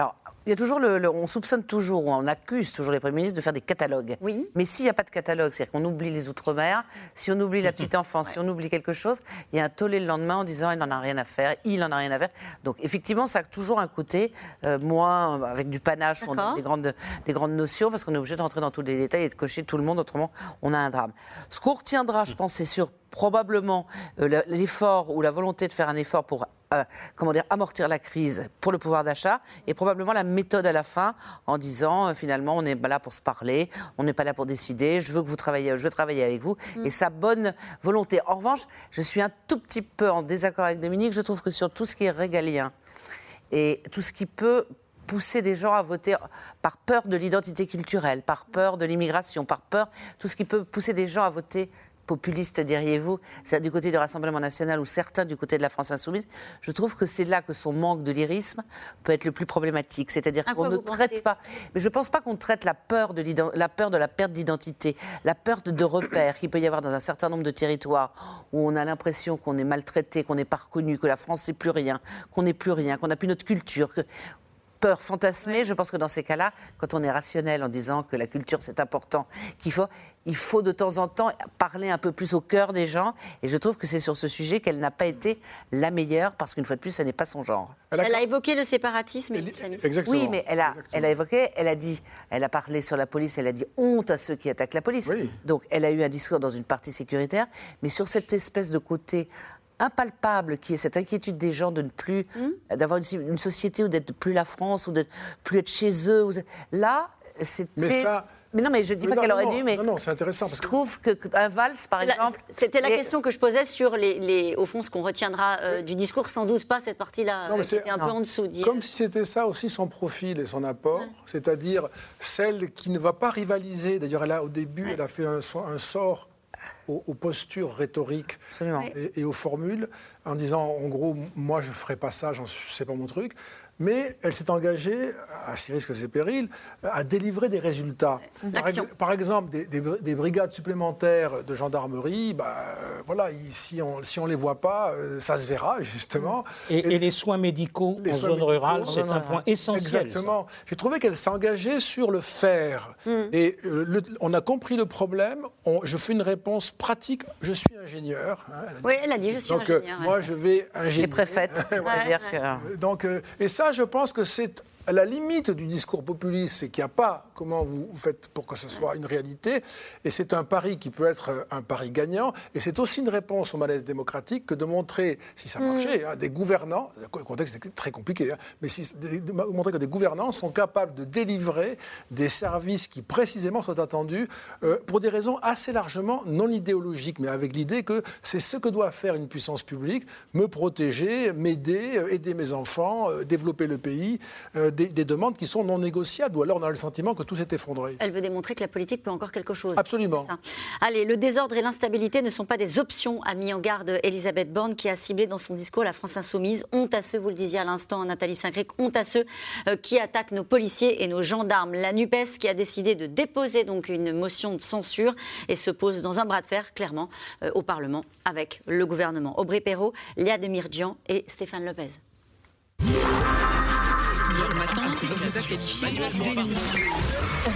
Il y a toujours le, on soupçonne toujours, on accuse toujours les premiers ministres de faire des catalogues. Oui. Mais s'il n'y a pas de catalogue, c'est-à-dire qu'on oublie les outre-mer, si on oublie la petite enfance, si on oublie quelque chose, il y a un tollé le lendemain en disant il n'en a rien à faire, il n'en a rien à faire. Donc effectivement, ça a toujours un côté euh, moins avec du panache, on a des grandes, des grandes notions parce qu'on est obligé de rentrer dans tous les détails et de cocher tout le monde, autrement on a un drame. Ce qu'on retiendra, je pense, c'est sur probablement euh, l'effort ou la volonté de faire un effort pour euh, comment dire, amortir la crise pour le pouvoir d'achat et probablement la méthode à la fin en disant euh, finalement on n'est pas là pour se parler, on n'est pas là pour décider, je veux que vous travaillez, je veux travailler avec vous mm. et sa bonne volonté. En revanche, je suis un tout petit peu en désaccord avec Dominique, je trouve que sur tout ce qui est régalien et tout ce qui peut pousser des gens à voter par peur de l'identité culturelle, par peur de l'immigration, par peur, tout ce qui peut pousser des gens à voter populiste, diriez-vous, du côté du Rassemblement national ou certains du côté de la France insoumise, je trouve que c'est là que son manque de lyrisme peut être le plus problématique. C'est-à-dire qu'on ne traite pas. Mais je ne pense pas qu'on traite la peur de, la peur de la perte d'identité, la peur de, de repères qu'il peut y avoir dans un certain nombre de territoires où on a l'impression qu'on est maltraité, qu'on n'est pas reconnu, que la France c'est plus rien, qu'on n'est plus rien, qu'on n'a plus notre culture, que peur fantasmée. Je pense que dans ces cas-là, quand on est rationnel en disant que la culture c'est important, qu'il faut, il faut de temps en temps parler un peu plus au cœur des gens. Et je trouve que c'est sur ce sujet qu'elle n'a pas été la meilleure, parce qu'une fois de plus, ce n'est pas son genre. Elle a, évoqué le séparatisme et l'islamisme. Oui, mais elle a, elle a évoqué, elle a dit, elle a parlé sur la police, elle a dit honte à ceux qui attaquent la police. Donc elle a eu un discours dans une partie sécuritaire, mais sur cette espèce de côté impalpable qui est cette inquiétude des gens de ne plus hmm. d'avoir une, société où d'être plus la France ou de plus être chez eux. Là, c'était. Mais ça, Mais non, mais je dis pas qu'elle aurait dû, mais. Non, non, c'est intéressant. Je trouve qu'un valse, par exemple. C'était la question que je posais sur, les, au fond, ce qu'on retiendra euh, du discours, sans doute pas cette partie-là, euh, c'était un peu en dessous. Comme si c'était ça aussi son profil et son apport, c'est-à-dire celle qui ne va pas rivaliser. D'ailleurs, elle a, au début, elle a fait un, un sort aux, postures rhétoriques et, et, aux formules, en disant en gros, moi je ferai pas ça, c'est pas mon truc mais elle s'est engagée, à ses risques et ses périls, à délivrer des résultats. Par, exemple, des, brigades supplémentaires de gendarmerie, bah, euh, voilà, si on ne les voit pas, euh, ça se verra, justement. Et, les soins médicaux en zone rurale, c'est un point essentiel. Exactement. J'ai trouvé qu'elle s'engageait sur le faire. Hmm. Et euh, on a compris le problème, je fais une réponse pratique, je suis ingénieur. Hein, oui, elle a dit, je suis Donc, ingénieur. moi, je vais ingénieur. Les préfètes. Donc, et ça, je pense que c'est la limite du discours populiste, c'est qu'il n'y a pas comment vous faites pour que ce soit une réalité. Et c'est un pari qui peut être un pari gagnant. Et c'est aussi une réponse au malaise démocratique que de montrer, si ça marchait, hein, des gouvernants, le contexte est très compliqué, hein, mais si, de montrer que des gouvernants sont capables de délivrer des services qui précisément sont attendus euh, pour des raisons assez largement non idéologiques, mais avec l'idée que c'est ce que doit faire une puissance publique, me protéger, m'aider, euh, aider mes enfants, euh, développer le pays, des, demandes qui sont non négociables, ou alors on a le sentiment que tout s'est effondré. Elle veut démontrer que la politique peut encore quelque chose. Absolument. Allez, le désordre et l'instabilité ne sont pas des options, a mis en garde Elisabeth Borne, qui a ciblé dans son discours la France insoumise. Honte à ceux, vous le disiez à l'instant, Nathalie Saint-Cric, honte à ceux euh, qui attaquent nos policiers et nos gendarmes. La NUPES qui a décidé de déposer donc une motion de censure et se pose dans un bras de fer, clairement, euh, au Parlement avec le gouvernement. Aubry Perrault, Léa Demirjian et Stéphane Lopez.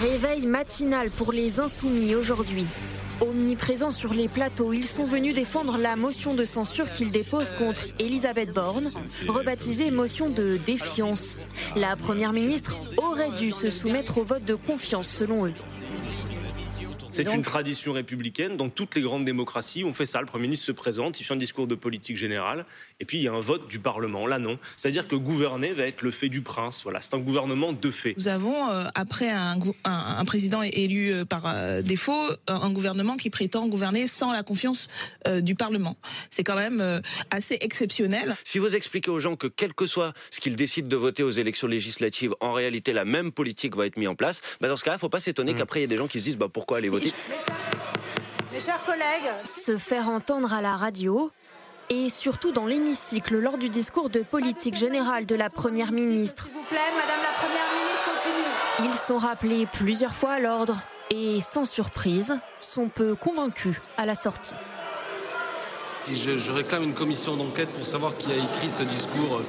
Réveil matinal pour les insoumis aujourd'hui. Omniprésents sur les plateaux, ils sont venus défendre la motion de censure qu'ils déposent contre Elisabeth Borne, rebaptisée motion de défiance. La Première ministre aurait dû se soumettre au vote de confiance selon eux. C'est une tradition républicaine. Dans toutes les grandes démocraties, on fait ça. Le Premier ministre se présente, il fait un discours de politique générale, et puis il y a un vote du Parlement. Là, non. C'est-à-dire que gouverner va être le fait du prince. Voilà, c'est un gouvernement de fait. Nous avons, euh, après un, un, président élu euh, par euh, défaut, un gouvernement qui prétend gouverner sans la confiance du Parlement. C'est quand même assez exceptionnel. Si vous expliquez aux gens que quel que soit ce qu'ils décident de voter aux élections législatives, en réalité, la même politique va être mise en place, bah dans ce cas-là, il ne faut pas s'étonner mmh. qu'après, il y ait des gens qui se disent bah, pourquoi aller voter mes chers collègues, se faire entendre à la radio et surtout dans l'hémicycle lors du discours de politique générale de la Première ministre. S'il vous plaît, Madame la Première ministre, continue. Ils sont rappelés plusieurs fois à l'ordre et, sans surprise, sont peu convaincus à la sortie. Je, je réclame une commission d'enquête pour savoir qui a écrit ce discours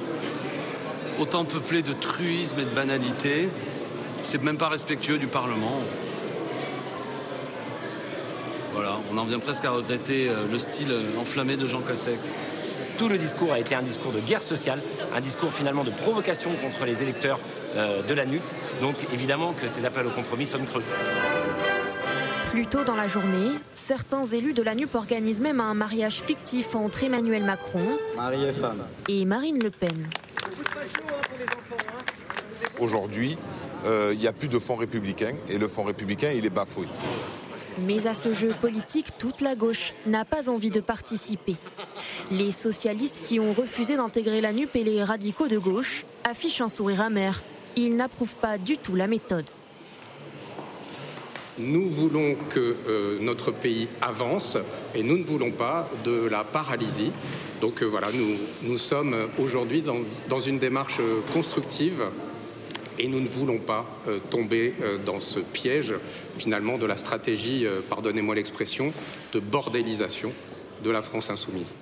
autant peuplé de truisme et de banalité. C'est même pas respectueux du Parlement. Voilà, on en vient presque à regretter euh, le style euh, enflammé de Jean Castex. Tout le discours a été un discours de guerre sociale, un discours finalement de provocation contre les électeurs euh, de la NUP. Donc évidemment que ces appels au compromis sont creux. Plus tôt dans la journée, certains élus de la NUP organisent même un mariage fictif entre Emmanuel Macron et, Marine Le Pen. Aujourd'hui, il n'y a plus de fonds républicain et le fonds républicain, il est bafoué. Mais à ce jeu politique, toute la gauche n'a pas envie de participer. Les socialistes qui ont refusé d'intégrer la NUP et les radicaux de gauche affichent un sourire amer. Ils n'approuvent pas du tout la méthode. Nous voulons que euh, notre pays avance et nous ne voulons pas de la paralysie. Donc euh, voilà, nous, sommes aujourd'hui dans, dans, une démarche constructive et nous ne voulons pas euh, tomber euh, dans ce piège finalement de la stratégie, euh, pardonnez-moi l'expression, de bordélisation de la France insoumise.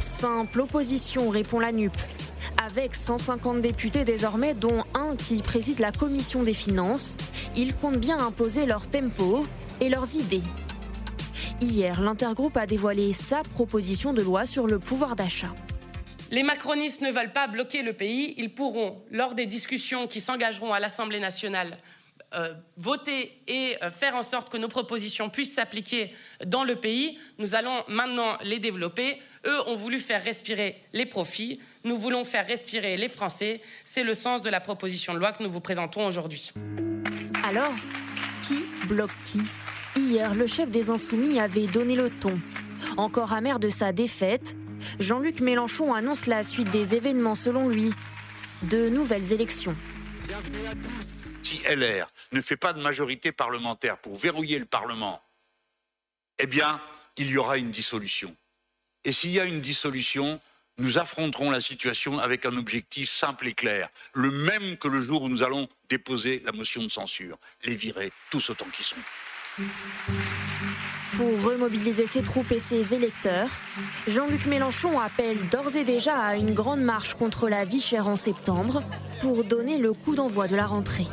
Simple opposition, répond la NUP. Avec 150 députés désormais, dont un qui préside la commission des finances, ils comptent bien imposer leur tempo et leurs idées. Hier, l'intergroupe a dévoilé sa proposition de loi sur le pouvoir d'achat. Les macronistes ne veulent pas bloquer le pays. Ils pourront, lors des discussions qui s'engageront à l'Assemblée nationale, euh, voter et euh, faire en sorte que nos propositions puissent s'appliquer dans le pays. Nous allons maintenant les développer. Eux ont voulu faire respirer les profits. Nous voulons faire respirer les Français. C'est le sens de la proposition de loi que nous vous présentons aujourd'hui. Alors, bloque qui? Hier, le chef des Insoumis avait donné le ton. Encore amer de sa défaite, Jean-Luc Mélenchon annonce la suite des événements selon lui. De nouvelles élections. Bienvenue à tous. Si LR ne fait pas de majorité parlementaire pour verrouiller le Parlement, eh bien, il y aura une dissolution. Et s'il y a une dissolution, nous affronterons la situation avec un objectif simple et clair, le même que le jour où nous allons déposer la motion de censure, les virer tous autant qu'ils sont. Pour remobiliser ses troupes et ses électeurs, Jean-Luc Mélenchon appelle d'ores et déjà à une grande marche contre la vie chère en septembre pour donner le coup d'envoi de la rentrée.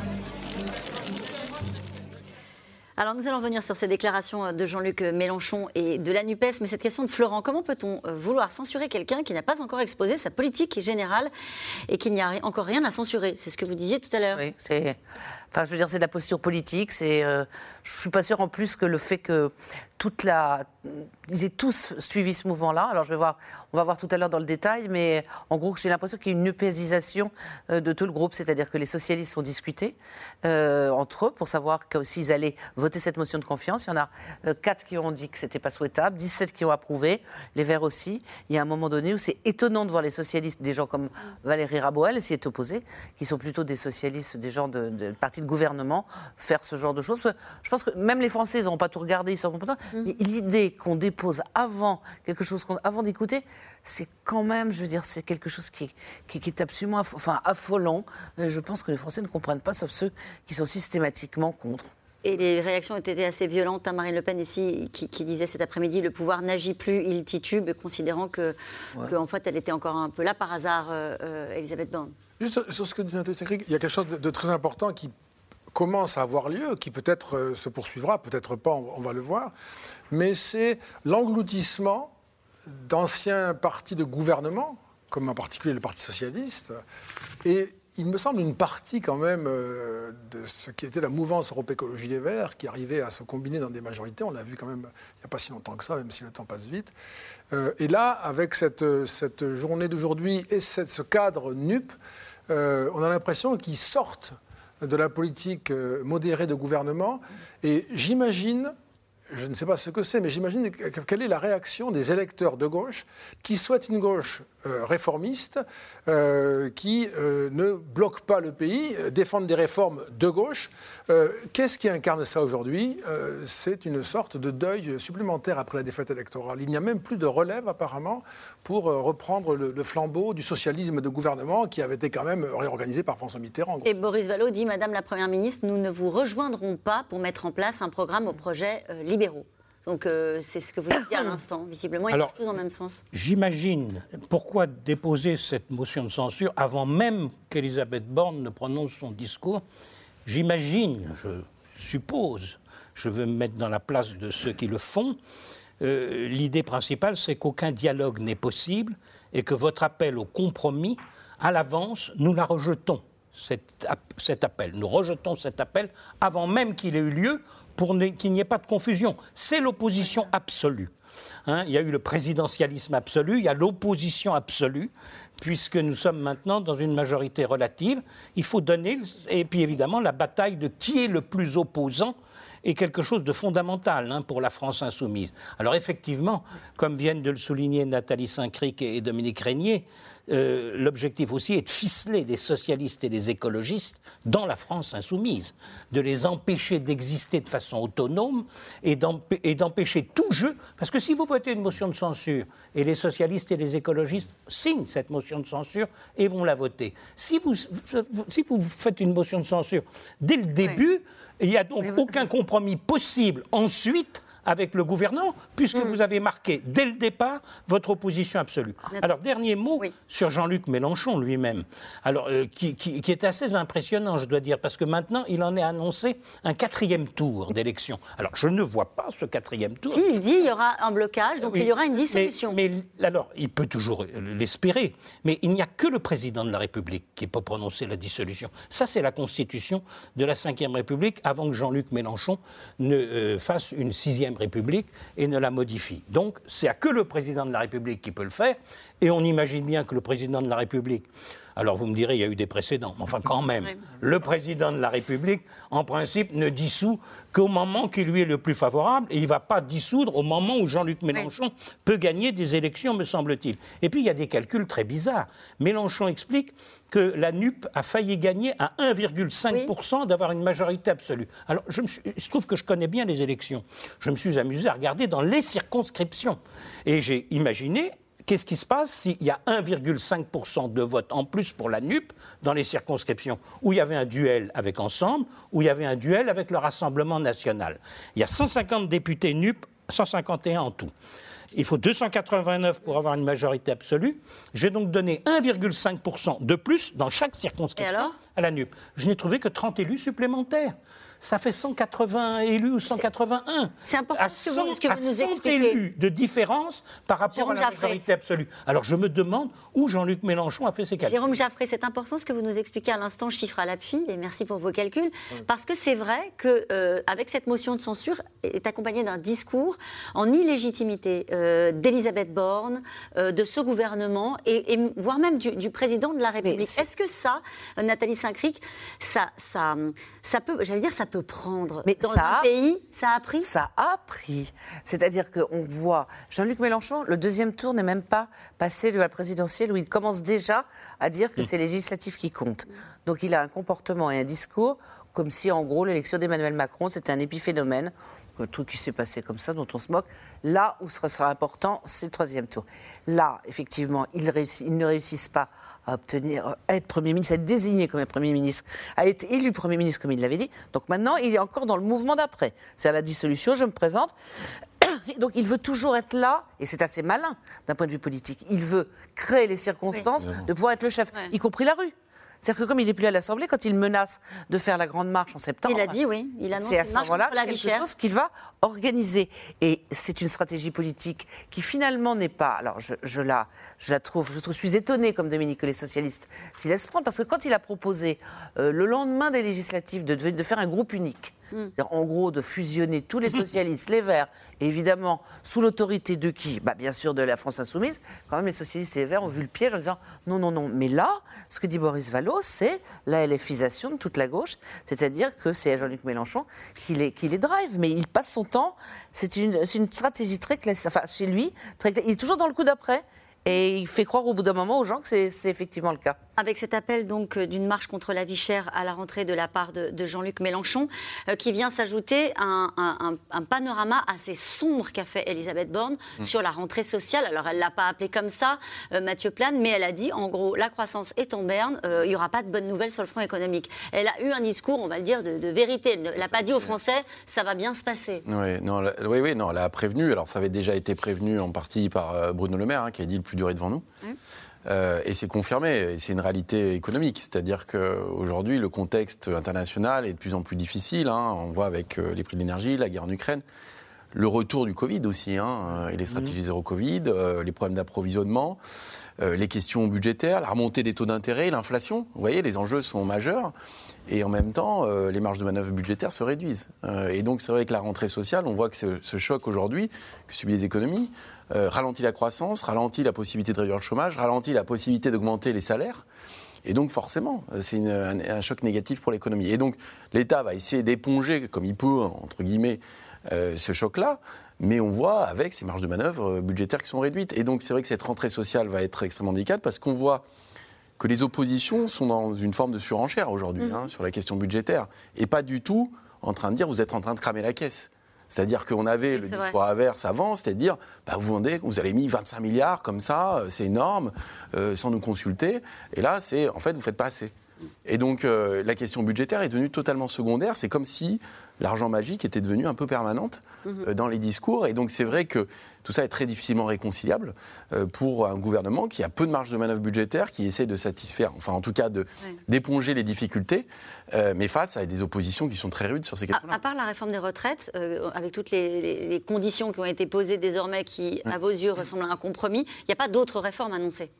Alors nous allons revenir sur ces déclarations de Jean-Luc Mélenchon et de la NUPES, mais cette question de Florent, comment peut-on euh, vouloir censurer quelqu'un qui n'a pas encore exposé sa politique générale et qu'il n'y a encore rien à censurer? C'est ce que vous disiez tout à l'heure. Oui, c'est Enfin, je veux dire, c'est de la posture politique. C'est, euh, je suis pas sûre en plus que le fait que toute la, ils aient tous suivi ce mouvement-là. Alors, je vais voir, on va voir tout à l'heure dans le détail, mais en gros, j'ai l'impression qu'il y a une eupéisisation euh, de tout le groupe, c'est-à-dire que les socialistes ont discuté euh, entre eux pour savoir s'ils allaient voter cette motion de confiance. Il y en a quatre qui ont dit que c'était pas souhaitable, 17 qui ont approuvé, les Verts aussi. Il y a un moment donné où c'est étonnant de voir les socialistes, des gens comme Valérie Rabouel, s'y est opposée, qui sont plutôt des socialistes, des gens de, de parti de gouvernement faire ce genre de choses. Je pense que même les Français, ils n'ont pas tout regardé, ils sont contents. Mm. Mais l'idée qu'on dépose avant quelque chose, avant d'écouter, c'est quand même, je veux dire, c'est quelque chose qui, qui, est absolument enfin, affolant. Euh, je pense que les Français ne comprennent pas, sauf ceux qui sont systématiquement contre. Et les réactions ont été assez violentes. Hein. Marine Le Pen ici, qui, disait cet après-midi, le pouvoir n'agit plus, il titube, considérant que, en fait, elle était encore un peu là par hasard, euh, euh, Elisabeth Borne. Juste sur ce que disait Nathalie il y a quelque chose de très important qui commence à avoir lieu, qui peut-être euh, se poursuivra, peut-être pas, on, va le voir, mais c'est l'engloutissement d'anciens partis de gouvernement, comme en particulier le Parti socialiste, et il me semble une partie quand même euh, de ce qui était la mouvance Europe Écologie des Verts, qui arrivait à se combiner dans des majorités. On l'a vu quand même il n'y a pas si longtemps que ça, même si le temps passe vite. Euh, et là, avec cette, cette journée d'aujourd'hui et cette, ce cadre NUP, on a l'impression qu'ils sortent de la politique euh, modérée de gouvernement. Et j'imagine, je ne sais pas ce que c'est, mais j'imagine quelle est la réaction des électeurs de gauche qui souhaitent une gauche euh, réformistes euh, qui euh, ne bloquent pas le pays, défendent des réformes de gauche. Qu'est-ce qui incarne ça aujourd'hui C'est une sorte de deuil supplémentaire après la défaite électorale. Il n'y a même plus de relève apparemment pour reprendre le, flambeau du socialisme de gouvernement qui avait été quand même réorganisé par François Mitterrand. Et Boris Vallaud dit, Madame la Première ministre, nous ne vous rejoindrons pas pour mettre en place un programme aux projets libéraux. Donc euh, c'est ce que vous dites à l'instant. Visiblement, ils marchent tous dans le même sens. J'imagine pourquoi déposer cette motion de censure avant même qu'Elisabeth Borne ne prononce son discours? J'imagine, je suppose, je veux me mettre dans la place de ceux qui le font. Euh, l'idée principale, c'est qu'aucun dialogue n'est possible et que votre appel au compromis, à l'avance, nous la rejetons. Cet, cet, appel. Nous rejetons cet appel avant même qu'il ait eu lieu pour qu'il n'y ait pas de confusion. C'est l'opposition absolue. Hein. il y a eu le présidentialisme absolu, il y a l'opposition absolue, puisque nous sommes maintenant dans une majorité relative. Il faut donner, et puis évidemment, la bataille de qui est le plus opposant est quelque chose de fondamental hein, pour la France insoumise. Alors effectivement, comme viennent de le souligner Nathalie Saint-Cric et Dominique Régnier, euh, l'objectif aussi est de ficeler les socialistes et les écologistes dans la France insoumise, de les empêcher d'exister de façon autonome et d'empêcher tout jeu. Parce que si vous votez une motion de censure et les socialistes et les écologistes signent cette motion de censure et vont la voter, si vous, si vous faites une motion de censure dès le début, il n'y a donc aucun compromis possible ensuite avec le gouvernement, puisque mm. vous avez marqué dès le départ votre opposition absolue. Alors, dernier mot sur Jean-Luc Mélenchon lui-même, alors euh, qui, est assez impressionnant, je dois dire, parce que maintenant, il en est annoncé un quatrième tour d'élection. Alors, je ne vois pas ce quatrième tour. Si, il dit il y aura un blocage, donc il y aura une dissolution. Mais, alors, il peut toujours l'espérer, mais il n'y a que le président de la République qui peut prononcer la dissolution. Ça, c'est la constitution de la Ve République, avant que Jean-Luc Mélenchon ne euh, fasse une sixième République et ne la modifie. Donc, c'est à que le président de la République qui peut le faire, et on imagine bien que le président de la République alors vous me direz, il y a eu des précédents, mais enfin quand même, le président de la République, en principe, ne dissout qu'au moment qui lui est le plus favorable, et il ne va pas dissoudre au moment où Jean-Luc Mélenchon peut gagner des élections, me semble-t-il. Et puis il y a des calculs très bizarres. Mélenchon explique que la NUP a failli gagner à 1,5% d'avoir une majorité absolue. Alors, je me il se trouve que je connais bien les élections. Je me suis amusé à regarder dans les circonscriptions. Et j'ai imaginé Qu'est-ce qui se passe s'il y a 1,5% de votes en plus pour la NUP dans les circonscriptions où il y avait un duel avec Ensemble, où il y avait un duel avec le Rassemblement national? Il y a 150 députés NUP, 151 en tout. Il faut 289 pour avoir une majorité absolue. J'ai donc donné 1,5% de plus dans chaque circonscription à la NUP. Je n'ai trouvé que 30 élus supplémentaires ça fait 180 élus ou 181. C'est important à ce que vous, nous expliquez. élus de différence par rapport à la majorité absolue. Alors je me demande où Jean-Luc Mélenchon a fait ses calculs. Jérôme Jaffré, c'est important ce que vous nous expliquez à l'instant, chiffre à l'appui, et merci pour vos calculs, parce que c'est vrai que euh, avec cette motion de censure est accompagnée d'un discours en illégitimité euh, d'Elisabeth Borne, euh, de ce gouvernement et, voire même du, président de la République. Est-ce que ça, Nathalie Saint-Cric, ça, ça, ça peut, j'allais dire, ça peut prendre. Mais dans ça un pays, ça a pris Ça a pris. C'est-à-dire qu'on voit Jean-Luc Mélenchon, le deuxième tour n'est même pas passé de la présidentielle où il commence déjà à dire que c'est législatif qui compte. Donc il a un comportement et un discours comme si en gros l'élection d'Emmanuel Macron c'était un épiphénomène un truc qui s'est passé comme ça, dont on se moque. Là où ce sera important, c'est le troisième tour. Là, effectivement, ils, ne réussissent pas à obtenir, à être Premier ministre, à être désigné comme Premier ministre, à être élu Premier ministre, comme il l'avait dit. Donc maintenant, il est encore dans le mouvement d'après. C'est à la dissolution, je me présente. donc il veut toujours être là, et c'est assez malin d'un point de vue politique. Il veut créer les circonstances de pouvoir être le chef, y compris la rue. C'est-à-dire que comme il n'est plus à l'Assemblée, quand il menace de faire la grande marche en septembre, il a dit oui, il annonce c'est à ce moment-là quelque chose qu'il va organiser. Et c'est une stratégie politique qui finalement n'est pas. Alors je, la, je la trouve, je, trouve, je suis étonnée comme Dominique que les socialistes s'y laissent prendre parce que quand il a proposé euh, le lendemain des législatives de, de faire un groupe unique. En gros, de fusionner tous les socialistes, les Verts, évidemment, sous l'autorité de qui? Bah, Bien sûr, de la France Insoumise. Quand même, les socialistes et les Verts ont vu le piège en disant non, non, non. Mais là, ce que dit Boris Vallot, c'est la LFisation de toute la gauche. C'est-à-dire que c'est Jean-Luc Mélenchon qui les, qui les drive. Mais il passe son temps. C'est une, une stratégie très classique. Enfin, chez lui, très, il est toujours dans le coup d'après. Et il fait croire au bout d'un moment aux gens que c'est effectivement le cas. Avec cet appel donc euh, d'une marche contre la vie chère à la rentrée de la part de, Jean-Luc Mélenchon, euh, qui vient s'ajouter un, un, panorama assez sombre qu'a fait Elisabeth Borne mm. sur la rentrée sociale. Alors elle l'a pas appelé comme ça, euh, Mathieu Plane, mais elle a dit en gros la croissance est en berne, il n'y aura pas de bonnes nouvelles sur le front économique. Elle a eu un discours, on va le dire, de, vérité. Elle n'a pas dit aux Français ça va bien se passer. Oui, non, oui, oui, non, elle a prévenu. Alors ça avait déjà été prévenu en partie par Bruno Le Maire, hein, qui a dit le plus durer devant nous. Euh, et c'est confirmé, c'est une réalité économique. C'est-à-dire qu'aujourd'hui, le contexte international est de plus en plus difficile. Hein. On voit avec euh, les prix de l'énergie, la guerre en Ukraine, le retour du Covid aussi, hein, et les stratégies zéro Covid, euh, les problèmes d'approvisionnement, les questions budgétaires, la remontée des taux d'intérêt, l'inflation. Vous voyez, les enjeux sont majeurs. Et en même temps, les marges de manœuvre budgétaires se réduisent. et donc, c'est vrai que la rentrée sociale, on voit que ce choc aujourd'hui que subissent les économies, euh, ralentit la croissance, ralentit la possibilité de réduire le chômage, ralentit la possibilité d'augmenter les salaires. Et donc forcément, c'est un, choc négatif pour l'économie. Et donc l'État va essayer d'éponger comme il peut, entre guillemets, euh, ce choc-là, mais on voit avec ces marges de manœuvre budgétaires qui sont réduites. Et donc c'est vrai que cette rentrée sociale va être extrêmement délicate parce qu'on voit que les oppositions sont dans une forme de surenchère aujourd'hui mmh. hein, sur la question budgétaire et pas du tout en train de dire vous êtes en train de cramer la caisse. C'est-à-dire qu'on avait le discours inverse avant, c'est-à-dire, bah, vous vendez, vous avez mis 25 milliards comme ça, euh, c'est énorme, euh, sans nous consulter. Et là, c'est, en fait, vous ne faites pas assez. Et donc, euh, la question budgétaire est devenue totalement secondaire. C'est comme si l'argent magique était devenu un peu permanente mhm. dans les discours. Et donc, c'est vrai que tout ça est très difficilement réconciliable pour un gouvernement qui a peu de marge de manœuvre budgétaire, qui essaie de satisfaire, enfin, en tout cas, d'éponger les difficultés, mais face à des oppositions qui sont très rudes sur ces questions-là. À, part la réforme des retraites, avec toutes les, conditions qui ont été posées désormais, qui, à vos yeux, ressemblent à un compromis, il n'y a pas d'autres réformes annoncées?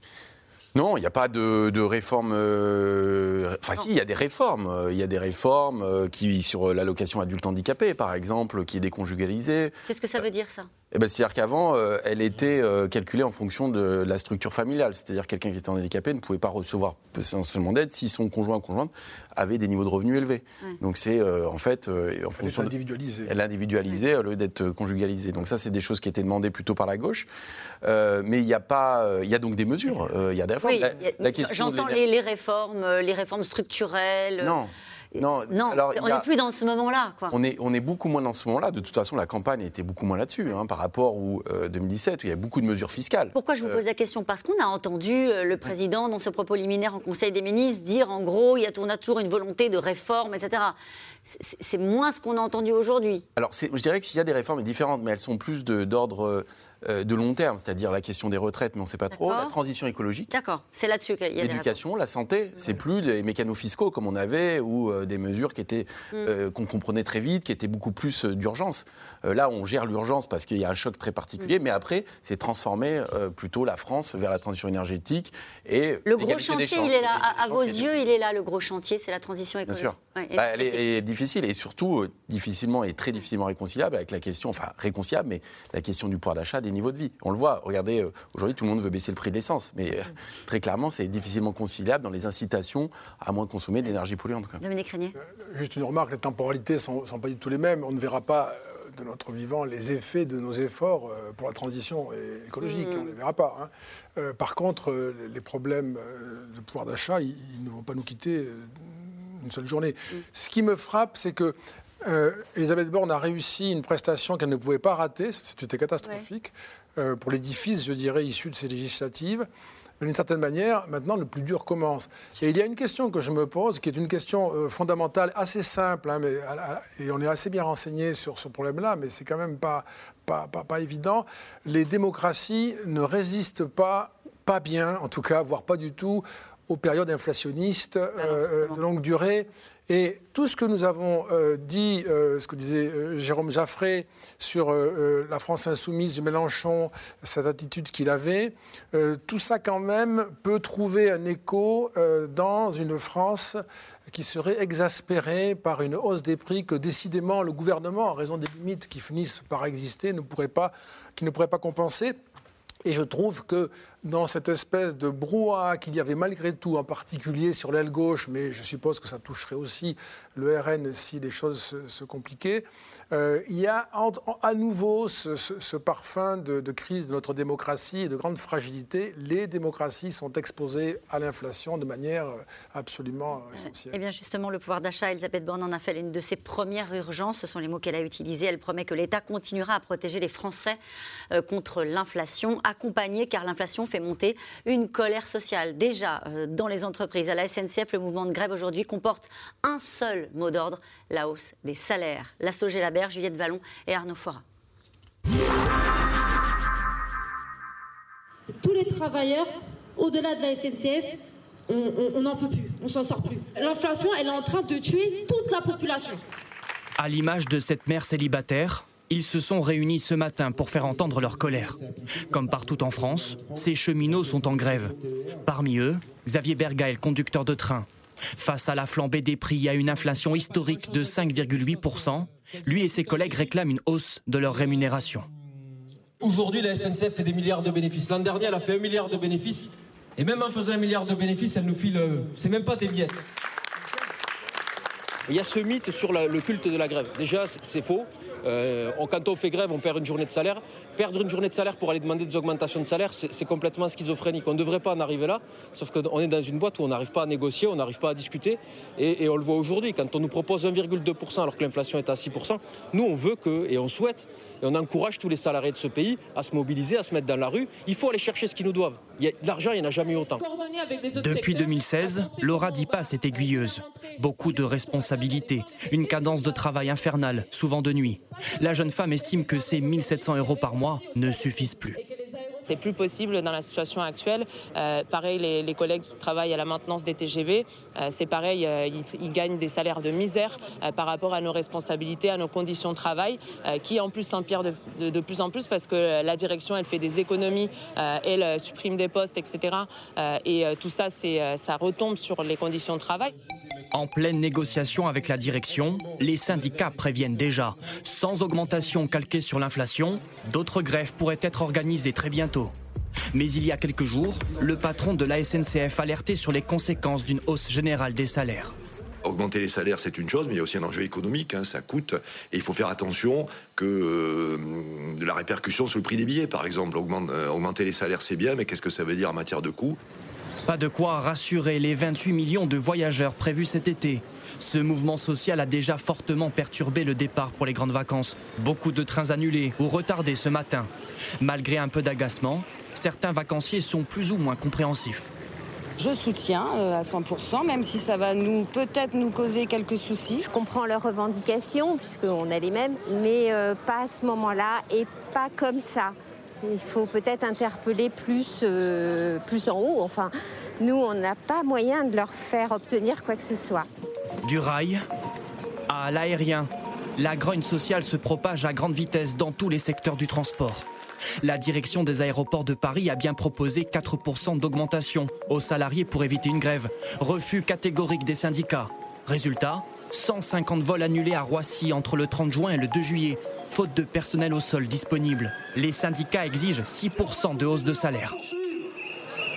Non, il n'y a pas de, de réforme. Euh, enfin, si, il y a des réformes. Il y a des réformes euh, qui sur l'allocation adulte handicapé, par exemple, qui est déconjugalisée. Qu'est-ce que ça veut dire ça? Eh ben, C'est-à-dire qu'avant, euh, elle était calculée en fonction de la structure familiale. C'est-à-dire quelqu'un qui était handicapé ne pouvait pas recevoir seulement d'aide si son conjoint ou conjointe avait des niveaux de revenus élevés. Donc c'est en fait en fonction. Elle individualisée. Elle est individualisée au lieu d'être conjugalisée. Donc ça, c'est des choses qui étaient demandées plutôt par la gauche. mais il y a pas, il y a donc des mesures. Il y a des réformes. J'entends les, réformes, euh, les réformes structurelles. Non. Non, non on n'est plus dans ce moment-là. On est, on est beaucoup moins dans ce moment-là. De toute façon, la campagne était beaucoup moins là-dessus hein, par rapport au 2017, euh, où il y a beaucoup de mesures fiscales. Pourquoi je vous pose la question? Parce qu'on a entendu euh, le président, dans ce propos liminaire en Conseil des ministres, dire en gros, il y a tour à tour une volonté de réforme, etc. C'est moins ce qu'on a entendu aujourd'hui. Alors, je dirais que s'il y a des réformes différentes, mais elles sont plus d'ordre euh, de long terme, c'est-à-dire la question des retraites, mais on ne sait pas trop, la transition écologique. D'accord, c'est là-dessus qu'il y a L'éducation, la santé, c'est plus des mécanos fiscaux comme on avait ou euh, des mesures qui étaient mm. euh, qu'on comprenait très vite, qui étaient beaucoup plus d'urgence. là, on gère l'urgence parce qu'il y a un choc très particulier, mm. mais après, c'est transformer plutôt la France vers la transition énergétique et le gros chantier, il est là. À, vos yeux, il est là. Le gros chantier, c'est la transition écologique. Bien sûr. Bah, elle est, difficile et surtout difficilement et très difficilement réconciliable avec la question, enfin réconciliable, mais la question du pouvoir d'achat, des niveaux de vie. On le voit regardez, euh, aujourd'hui, tout le monde veut baisser le prix de l'essence. Mais euh, très clairement, c'est difficilement conciliable dans les incitations à moins consommer de l'énergie polluante. Dominique Régnier. Euh, juste une remarque, les temporalités ne sont, pas du tout les mêmes. On ne verra pas de notre vivant les effets de nos efforts pour la transition écologique. Mm. On ne les verra pas. Hein. par contre, les problèmes de pouvoir d'achat, ils, ne vont pas nous quitter une seule journée. Mm. Ce qui me frappe, c'est que Elisabeth Borne a réussi une prestation qu'elle ne pouvait pas rater, c'était catastrophique. Euh, pour l'édifice, je dirais, issu de ces législatives. Mais d'une certaine manière, maintenant, le plus dur commence. Et il y a une question que je me pose, qui est une question euh, fondamentale, assez simple, hein, mais, et on est assez bien renseigné sur ce problème-là, mais c'est quand même pas, pas, pas, évident. Les démocraties ne résistent pas, pas bien, en tout cas, voire pas du tout, aux périodes inflationnistes euh, de longue durée. Et tout ce que nous avons euh, dit, euh, ce que disait euh, Jérôme Jaffré sur la France insoumise de Mélenchon, cette attitude qu'il avait, tout ça quand même peut trouver un écho dans une France qui serait exaspérée par une hausse des prix que décidément le gouvernement, en raison des limites qui finissent par exister, ne pourrait pas, qui ne pourrait pas compenser. Et je trouve que dans cette espèce de brouhaha qu'il y avait malgré tout, en particulier sur l'aile gauche, mais je suppose que ça toucherait aussi le RN si les choses se, compliquaient, euh, il y a à nouveau ce, parfum de, crise de notre démocratie et de grande fragilité. Les démocraties sont exposées à l'inflation de manière euh, absolument euh, essentielle. Eh bien justement, le pouvoir d'achat, Elisabeth Borne en a fait l'une de ses premières urgences. Ce sont les mots qu'elle a utilisés. Elle promet que l'État continuera à protéger les Français contre l'inflation, accompagner, car l'inflation fait monter une colère sociale. Déjà, euh, dans les entreprises, à la SNCF, le mouvement de grève aujourd'hui comporte un seul mot d'ordre, la hausse des salaires. La Sogé Labert, Juliette Vallon et Arnaud Fora. Tous les travailleurs, au-delà de la SNCF, on n'en peut plus, on s'en sort plus. L'inflation, elle est en train de tuer toute la population. À l'image de cette mère célibataire, ils se sont réunis ce matin pour faire entendre leur colère. Comme partout en France, ces cheminots sont en grève. Parmi eux, Xavier Bergael, conducteur de train. Face à la flambée des prix et à une inflation historique de 5,8%, lui et ses collègues réclament une hausse de leur rémunération. Aujourd'hui, la SNCF fait des milliards de bénéfices. L'an dernier, elle a fait un milliard de bénéfices. Et même en faisant un milliard de bénéfices, elle nous file. Euh, c'est même pas des billets. Il y a ce mythe sur le culte de la grève. Déjà, c'est faux. Euh, quand on fait grève, on perd une journée de salaire. Perdre une journée de salaire pour aller demander des augmentations de salaire, c'est complètement schizophrénique. On ne devrait pas en arriver là, sauf qu'on est dans une boîte où on n'arrive pas à négocier, on n'arrive pas à discuter. Et, on le voit aujourd'hui, quand on nous propose 1,2% alors que l'inflation est à 6%, nous on veut que, et on souhaite, et on encourage tous les salariés de ce pays à se mobiliser, à se mettre dans la rue. Il faut aller chercher ce qu'ils nous doivent. Il y a, l'argent, il n'y en a jamais eu autant. Depuis 2016, Laura Dipas est aiguilleuse. Beaucoup de responsabilités, une cadence de travail infernale, souvent de nuit. La jeune femme estime que ces 1700 euros par mois ne suffisent plus. C'est plus possible dans la situation actuelle. pareil, les, collègues qui travaillent à la maintenance des TGV, c'est pareil, ils, gagnent des salaires de misère par rapport à nos responsabilités, à nos conditions de travail, qui en plus s'empirent de, de, plus en plus parce que la direction, elle fait des économies, elle supprime des postes, etc. et tout ça, ça retombe sur les conditions de travail. En pleine négociation avec la direction, les syndicats préviennent déjà. Sans augmentation calquée sur l'inflation, d'autres grèves pourraient être organisées très bientôt. Mais il y a quelques jours, le patron de la SNCF alertait sur les conséquences d'une hausse générale des salaires augmenter les salaires, c'est une chose, mais il y a aussi un enjeu économique, hein, ça coûte, et il faut faire attention que euh, de la répercussion sur le prix des billets, par exemple. Euh, augmenter les salaires, c'est bien, mais qu'est-ce que ça veut dire en matière de coûts? Pas de quoi rassurer les 28 millions de voyageurs prévus cet été. Ce mouvement social a déjà fortement perturbé le départ pour les grandes vacances. Beaucoup de trains annulés ou retardés ce matin. Malgré un peu d'agacement, certains vacanciers sont plus ou moins compréhensifs. Je soutiens euh, à 100%, même si ça va nous peut-être nous causer quelques soucis. Je comprends leurs revendications, puisqu'on a les mêmes, mais euh, pas à ce moment-là et pas comme ça. Il faut peut-être interpeller plus, euh, plus en haut. Enfin, nous, on n'a pas moyen de leur faire obtenir quoi que ce soit. Du rail à l'aérien, la grogne sociale se propage à grande vitesse dans tous les secteurs du transport. La direction des aéroports de Paris a bien proposé 4% d'augmentation aux salariés pour éviter une grève. Refus catégorique des syndicats. Résultat, 150 vols annulés à Roissy entre le 30 juin et le 2 juillet, faute de personnel au sol disponible. Les syndicats exigent 6% de hausse de salaire.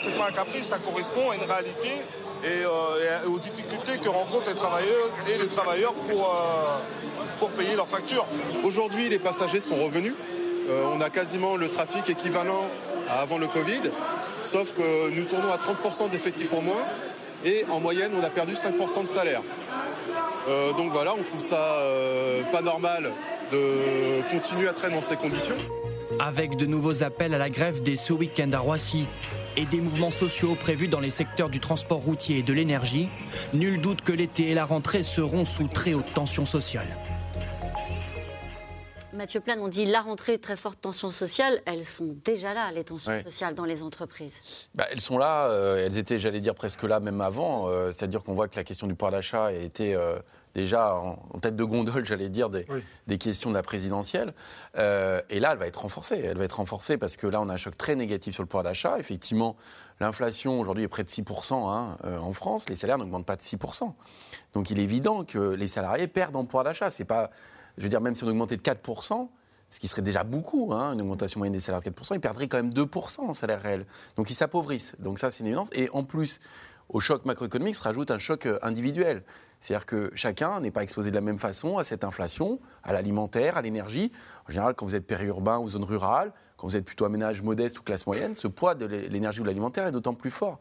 C'est pas un caprice, ça correspond à une réalité et, euh, aux difficultés que rencontrent les travailleurs et les travailleurs pour, euh, pour payer leurs factures. Aujourd'hui, les passagers sont revenus. Euh, on a quasiment le trafic équivalent à avant le Covid, sauf que nous tournons à 30% d'effectifs en moins et en moyenne, on a perdu 5% de salaire. donc voilà, on trouve ça pas normal de continuer à traîner dans ces conditions. Avec de nouveaux appels à la grève dès ce week-end à Roissy et des mouvements sociaux prévus dans les secteurs du transport routier et de l'énergie, nul doute que l'été et la rentrée seront sous très haute tension sociale. Mathieu Plan, on dit la rentrée, très forte tension sociale. Elles sont déjà là, les tensions sociales dans les entreprises. Bah, elles sont là. Euh, elles étaient, j'allais dire, presque là même avant. Euh, c'est-à-dire qu'on voit que la question du pouvoir d'achat a été euh, déjà en, tête de gondole, j'allais dire, des, questions de la présidentielle. Euh, et là, elle va être renforcée. Elle va être renforcée parce que là, on a un choc très négatif sur le pouvoir d'achat. Effectivement, l'inflation aujourd'hui est près de 6% hein, euh, en France. Les salaires n'augmentent pas de 6%. Donc il est évident que les salariés perdent en pouvoir d'achat. C'est pas, je veux dire, même si on augmentait de 4%, ce qui serait déjà beaucoup, hein, une augmentation moyenne des salaires de 4%, ils perdraient quand même 2% en salaire réel. Donc ils s'appauvrissent. Donc ça, c'est une évidence. Et en plus, au choc macroéconomique se rajoute un choc euh, individuel. C'est-à-dire que chacun n'est pas exposé de la même façon à cette inflation, à l'alimentaire, à l'énergie. En général, quand vous êtes périurbain ou zone rurale, quand vous êtes plutôt à ménage modeste ou classe moyenne, ce poids de l'énergie ou de l'alimentaire est d'autant plus fort.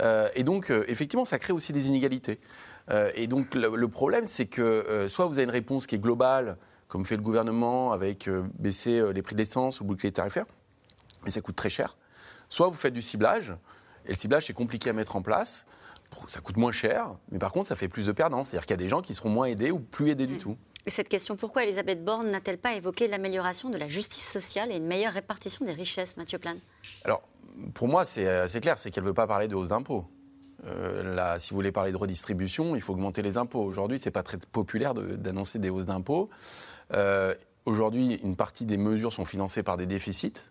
Euh, et donc, euh, effectivement, ça crée aussi des inégalités. Euh, et donc, le, problème, c'est que soit vous avez une réponse qui est globale, comme fait le gouvernement, avec baisser les prix de l'essence ou bouclier tarifaire, mais ça coûte très cher. Soit vous faites du ciblage, et le ciblage, c'est compliqué à mettre en place ça coûte moins cher, mais par contre, ça fait plus de perdants. C'est-à-dire qu'il y a des gens qui seront moins aidés ou plus aidés du mm. tout. Et cette question, pourquoi Elisabeth Borne n'a-t-elle pas évoqué l'amélioration de la justice sociale et une meilleure répartition des richesses, Mathieu Plane? Alors, pour moi, c'est assez clair, c'est qu'elle ne veut pas parler de hausse d'impôts. Euh, là, si vous voulez parler de redistribution, il faut augmenter les impôts. Aujourd'hui, ce n'est pas très populaire d'annoncer des hausses d'impôts. Euh, aujourd'hui, une partie des mesures sont financées par des déficits.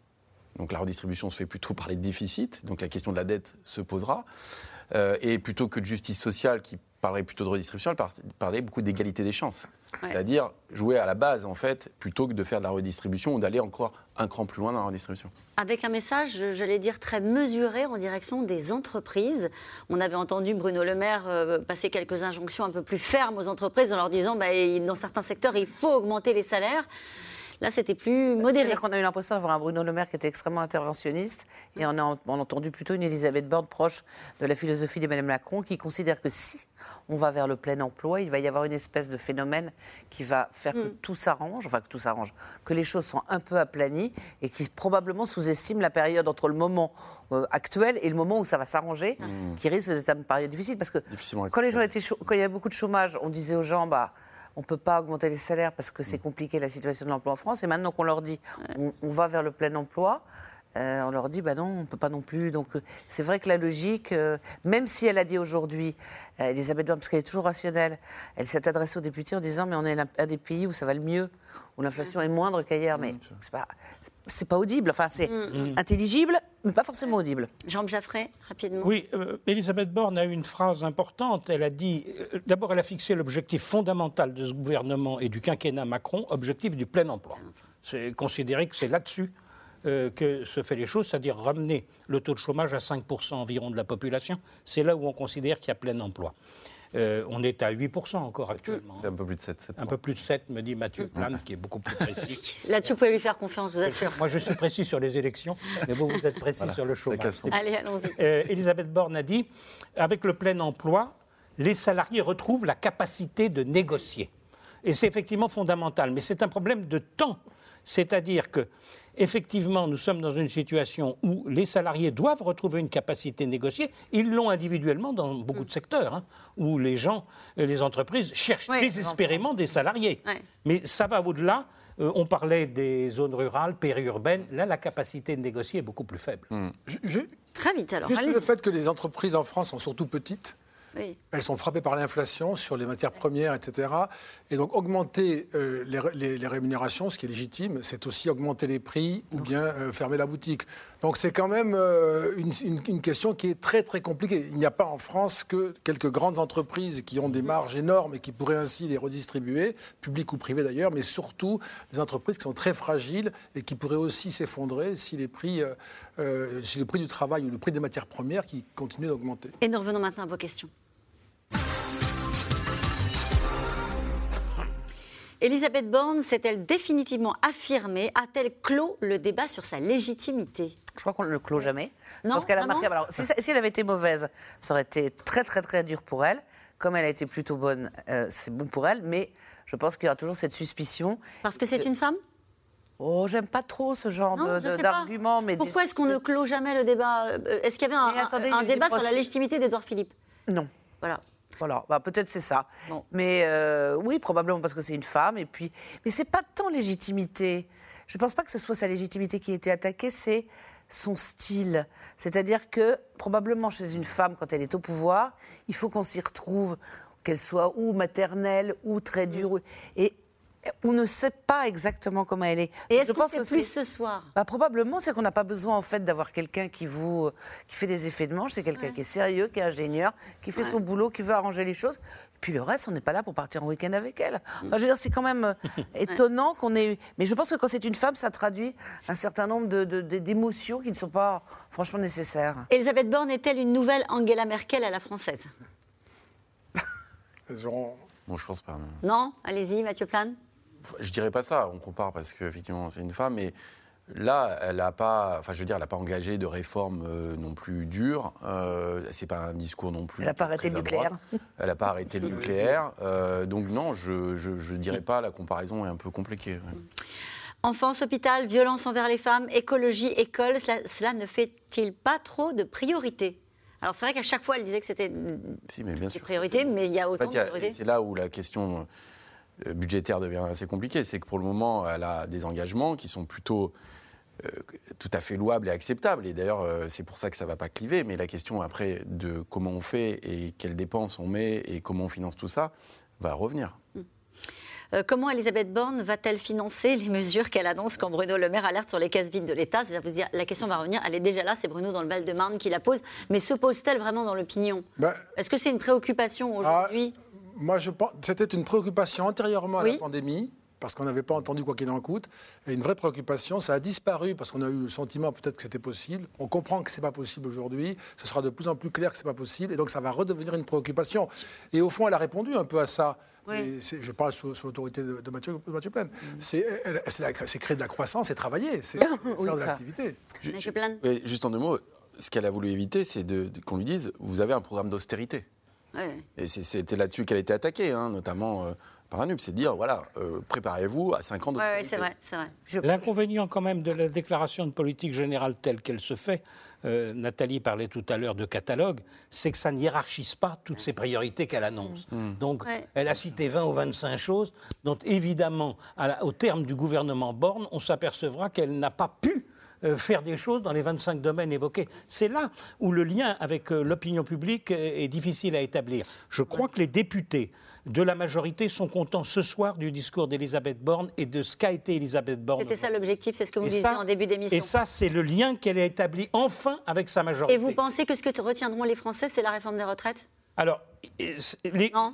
Donc la redistribution se fait plutôt par les déficits. Donc la question de la dette se posera. Euh, et plutôt que de justice sociale qui parlerait plutôt de redistribution, elle parlait beaucoup d'égalité des chances. C'est-à-dire jouer à la base, en fait, plutôt que de faire de la redistribution ou d'aller encore un cran plus loin dans la redistribution. Avec un message, j'allais dire, très mesuré en direction des entreprises. On avait entendu Bruno Le Maire euh, passer quelques injonctions un peu plus fermes aux entreprises en leur disant, bah, dans certains secteurs, il faut augmenter les salaires. Là, c'était plus modéré. On a eu l'impression d'avoir un Bruno Le Maire qui était extrêmement interventionniste et on a, entendu plutôt une Elisabeth Borne proche de la philosophie d'Emmanuel Macron qui considère que si on va vers le plein emploi, il va y avoir une espèce de phénomène qui va faire que mm. tout s'arrange, enfin que tout s'arrange, que les choses sont un peu aplanies et qui probablement sous-estime la période entre le moment euh, actuel et le moment où ça va s'arranger, mm. qui risque d'être une période difficile. Parce que quand, les gens étaient quand il y avait beaucoup de chômage, on disait aux gens, bah, on ne peut pas augmenter les salaires parce que c'est mm. compliqué la situation de l'emploi en France. Et maintenant qu'on leur dit on, va vers le plein emploi, euh, on leur dit, bah non, on ne peut pas non plus. Donc euh, c'est vrai que la logique, euh, même si elle a dit aujourd'hui, Elisabeth Borne, parce qu'elle est toujours rationnelle, elle s'est adressée aux députés en disant, mais on est un des pays où ça va le mieux, où l'inflation est moindre qu'ailleurs. Mais c'est pas, c'est pas audible. Enfin, c'est mm. Mm. intelligible, mais pas forcément audible. Jean Jaffray, rapidement. Oui, Elisabeth Borne a eu une phrase importante. Elle a dit, d'abord, elle a fixé l'objectif fondamental de ce gouvernement et du quinquennat Macron, objectif du plein emploi. C'est considéré que c'est là-dessus euh, que se fait les choses, c'est-à-dire ramener le taux de chômage à 5% environ de la population. C'est là où on considère qu'il y a plein emploi. Euh, on est à 8% encore actuellement. C'est un peu plus de 7. un peu plus de 7, me dit Mathieu Plane, qui est beaucoup plus précis. Là-dessus, vous pouvez lui faire confiance, je vous assure. Moi, je suis précis sur les élections, mais vous, vous êtes précis sur le chômage. Allez, allons-y. Euh, Elisabeth Borne a dit, avec le plein emploi, les salariés retrouvent la capacité de négocier. Et c'est effectivement fondamental, mais c'est un problème de temps. C'est-à-dire que effectivement, nous sommes dans une situation où les salariés doivent retrouver une capacité de négocier. Ils l'ont individuellement dans beaucoup de secteurs, hein, où les gens, euh, les entreprises cherchent désespérément des salariés. Mais ça va au-delà. Euh, on parlait des zones rurales, périurbaines. Là, la capacité de négocier est beaucoup plus faible. Hmm. Très vite alors. Juste le fait que les entreprises en France sont surtout petites elles sont frappées par l'inflation sur les matières premières, etc. Et donc augmenter euh, les, rémunérations, ce qui est légitime, c'est aussi augmenter les prix ou bien euh, fermer la boutique. Donc c'est quand même euh, une, question qui est très très compliquée. Il n'y a pas en France que quelques grandes entreprises qui ont des marges énormes et qui pourraient ainsi les redistribuer, publiques ou privées d'ailleurs, mais surtout des entreprises qui sont très fragiles et qui pourraient aussi s'effondrer si les prix, si le prix du travail ou le prix des matières premières qui continuent d'augmenter. Et nous revenons maintenant à vos questions. Elisabeth Borne s'est-elle définitivement affirmée? A-t-elle clos le débat sur sa légitimité? Je crois qu'on ne le clôt jamais. Non, parce qu'elle a marqué. Alors, si, elle avait été mauvaise, ça aurait été très très très dur pour elle. Comme elle a été plutôt bonne, euh, c'est bon pour elle. Mais je pense qu'il y aura toujours cette suspicion. Parce que c'est une femme? Oh, j'aime pas trop ce genre d'argument. Mais Pourquoi est-ce qu'on ne clôt jamais le débat? Euh, Est-ce qu'il y avait un, un débat sur la légitimité d'Edouard Philippe? Non. Voilà. Voilà, bah, peut-être c'est ça. Mais euh, oui, probablement parce que c'est une femme. Et puis, mais c'est pas tant légitimité. Je ne pense pas que ce soit sa légitimité qui a été attaquée, c'est son style. C'est-à-dire que probablement chez une femme, quand elle est au pouvoir, il faut qu'on s'y retrouve, qu'elle soit ou maternelle ou très dure. Et on ne sait pas exactement comment elle est. Et est-ce qu'on sait plus ce soir? Bah, Probablement, c'est qu'on n'a pas besoin en fait d'avoir quelqu'un qui vous qui fait des effets de manche. C'est quelqu'un qui est sérieux, qui est ingénieur, qui fait son boulot, qui veut arranger les choses. Puis le reste, on n'est pas là pour partir en week-end avec elle. Enfin, je veux dire, c'est quand même euh, étonnant qu'on ait. Mais je pense que quand c'est une femme, ça traduit un certain nombre d'émotions qui ne sont pas franchement nécessaires. Elisabeth Borne est-elle une nouvelle Angela Merkel à la française? Bon, je pense pas. Non, non? Allez-y, Mathieu Plane. Je dirais pas ça, on compare parce qu'effectivement c'est une femme, mais là, elle n'a pas, enfin je veux dire, elle n'a pas engagé de réforme euh, non plus dure. Euh, c'est pas un discours non plus. Elle n'a pas arrêté le nucléaire. Elle n'a pas arrêté le nucléaire. Euh, donc non, je ne dirais pas, la comparaison est un peu compliquée. Enfance, hôpital, violence envers les femmes, écologie, école, cela, ne fait-il pas trop de priorité alors c'est vrai qu'à chaque fois elle disait que c'était si, mais bien sûr. priorité, mais il y a autant de priorités. C'est là où la question euh, budgétaire devient assez compliqué. C'est que pour le moment, elle a des engagements qui sont plutôt euh, tout à fait louables et acceptables. Et d'ailleurs, euh, c'est pour ça que ça ne va pas cliver. Mais la question après de comment on fait et quelles dépenses on met et comment on finance tout ça va revenir. comment Elisabeth Borne va-t-elle financer les mesures qu'elle annonce quand Bruno Le Maire alerte sur les caisses vides de l'État? Dire, La question va revenir, elle est déjà là, c'est Bruno dans le Val-de-Marne qui la pose. Mais se pose-t-elle vraiment dans l'opinion? Bah, Est-ce que c'est une préoccupation aujourd'hui? ah, moi, je pense, c'était une préoccupation antérieurement à la pandémie parce qu'on n'avait pas entendu quoi qu'il en coûte. Et une vraie préoccupation, ça a disparu parce qu'on a eu le sentiment peut-être que c'était possible. On comprend que ce n'est pas possible aujourd'hui. Ce sera de plus en plus clair que ce n'est pas possible. Et donc ça va redevenir une préoccupation. Et au fond, elle a répondu un peu à ça. je parle sous, l'autorité de, Mathieu, Mathieu Plaine. C'est créer de la croissance et travailler. C'est faire de l'activité. Juste en deux mots, ce qu'elle a voulu éviter, c'est qu'on lui dise vous avez un programme d'austérité. Et c'était là-dessus qu'elle a été attaquée, hein, notamment euh, par la NUP. C'est de dire, voilà, euh, préparez-vous à 5 ans de Oui, c'est vrai. L'inconvénient quand même de la déclaration de politique générale telle qu'elle se fait, euh, Nathalie parlait tout à l'heure de catalogue, c'est que ça ne hiérarchise pas toutes ces priorités qu'elle annonce. Mm. Donc, elle a cité 20 ou 25 choses dont, évidemment, au terme du gouvernement Borne, on s'apercevra qu'elle n'a pas pu euh, faire des choses dans les 25 domaines évoqués. C'est là où le lien avec euh, l'opinion publique est difficile à établir. Je crois que les députés de la majorité sont contents ce soir du discours d'Elisabeth Borne et de ce qu'a été Elisabeth Borne. C'était ça l'objectif, c'est ce que vous disiez en début d'émission. Et ça, c'est le lien qu'elle a établi enfin avec sa majorité. Et vous pensez que ce que retiendront les Français, c'est la réforme des retraites? Alors,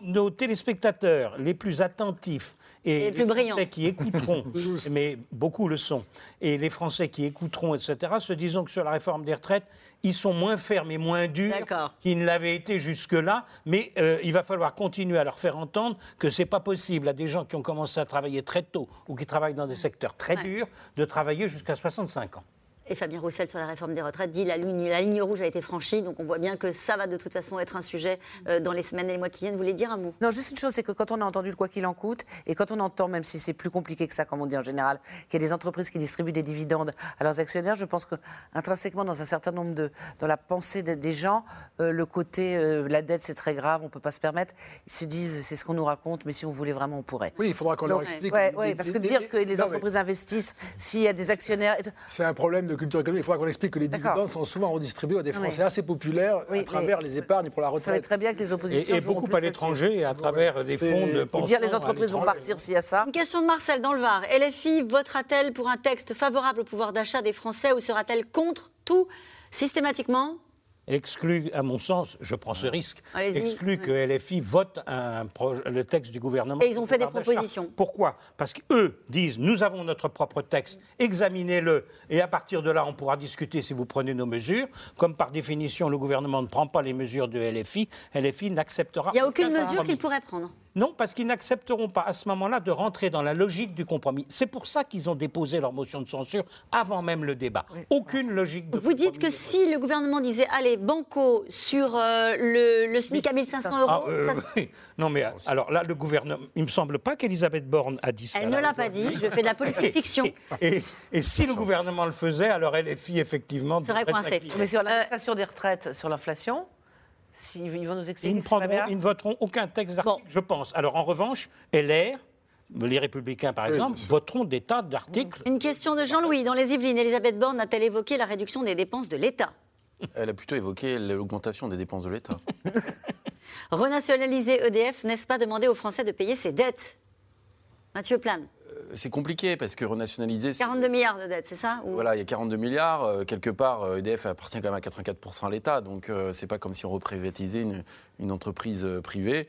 nos téléspectateurs les plus attentifs et, les, Français qui écouteront, mais beaucoup le sont, et les Français qui écouteront, etc., se disant que sur la réforme des retraites, ils sont moins fermes et moins durs qu'ils ne l'avaient été jusque-là, mais euh, il va falloir continuer à leur faire entendre que ce n'est pas possible à des gens qui ont commencé à travailler très tôt ou qui travaillent dans des secteurs très durs de travailler jusqu'à 65 ans. Et Fabien Roussel, sur la réforme des retraites, dit la ligne, la ligne rouge a été franchie. Donc on voit bien que ça va de toute façon être un sujet euh, dans les semaines et les mois qui viennent. Vous voulez dire un mot? Non, juste une chose, c'est que quand on a entendu le quoi qu'il en coûte, et quand on entend, même si c'est plus compliqué que ça, comme on dit en général, qu'il y a des entreprises qui distribuent des dividendes à leurs actionnaires, je pense qu'intrinsèquement, dans un certain nombre de. dans la pensée des gens, euh, le côté euh, la dette, c'est très grave, on ne peut pas se permettre, ils se disent c'est ce qu'on nous raconte, mais si on voulait vraiment, on pourrait. Oui, il faudra qu'on leur explique. Oui, parce que dire que les entreprises investissent, s'il y a des actionnaires. C'est un problème de culture économique. Il faudra qu'on explique que les dividendes sont souvent redistribués à des Français assez populaires à travers les épargnes pour la retraite. Ça va très bien que les oppositions. Et, beaucoup à l'étranger à travers des fonds de pension. Et dire les entreprises vont partir s'il y a ça. Une question de Marcel dans le Var. LFI votera-t-elle pour un texte favorable au pouvoir d'achat des Français ou sera-t-elle contre tout systématiquement? Exclut, à mon sens, je prends ce risque, exclut que LFI vote un le texte du gouvernement. Et ils ont fait des propositions. Pourquoi? Parce qu'eux disent nous avons notre propre texte, examinez-le, et à partir de là, on pourra discuter si vous prenez nos mesures. Comme par définition, le gouvernement ne prend pas les mesures de LFI, LFI n'acceptera. Il n'y a aucune mesure qu'il pourrait prendre. Non, parce qu'ils n'accepteront pas à ce moment-là de rentrer dans la logique du compromis. C'est pour ça qu'ils ont déposé leur motion de censure avant même le débat. Aucune logique de Vous dites que si le gouvernement disait allez, banco sur euh, le, SMIC à 1500 euros. Ah, euh, non, mais alors là, le gouvernement. Il ne me semble pas qu'Elisabeth Borne a dit ça. Elle ne l'a pas dit, je fais de la politique fiction. Et, si le gouvernement le faisait, alors LFI, effectivement. Serait coincée. Mais sur l'inflation des retraites, sur l'inflation ils vont nous expliquer. Ils ne, voteront aucun texte d'article, je pense. Alors en revanche, LR, les Républicains, par exemple, voteront des tas d'articles. Une question de Jean-Louis. Dans les Yvelines, Elisabeth Borne a-t-elle évoqué la réduction des dépenses de l'État? Elle a plutôt évoqué l'augmentation des dépenses de l'État. Renationaliser EDF, n'est-ce pas demander aux Français de payer ses dettes? Mathieu Plane c'est compliqué parce que renationaliser. 42 milliards de dettes, c'est ça Voilà, il y a 42 milliards. Euh, quelque part, EDF euh, e appartient quand même à 84% à l'État. Donc, euh, c'est pas comme si on reprivatisait une, une entreprise privée.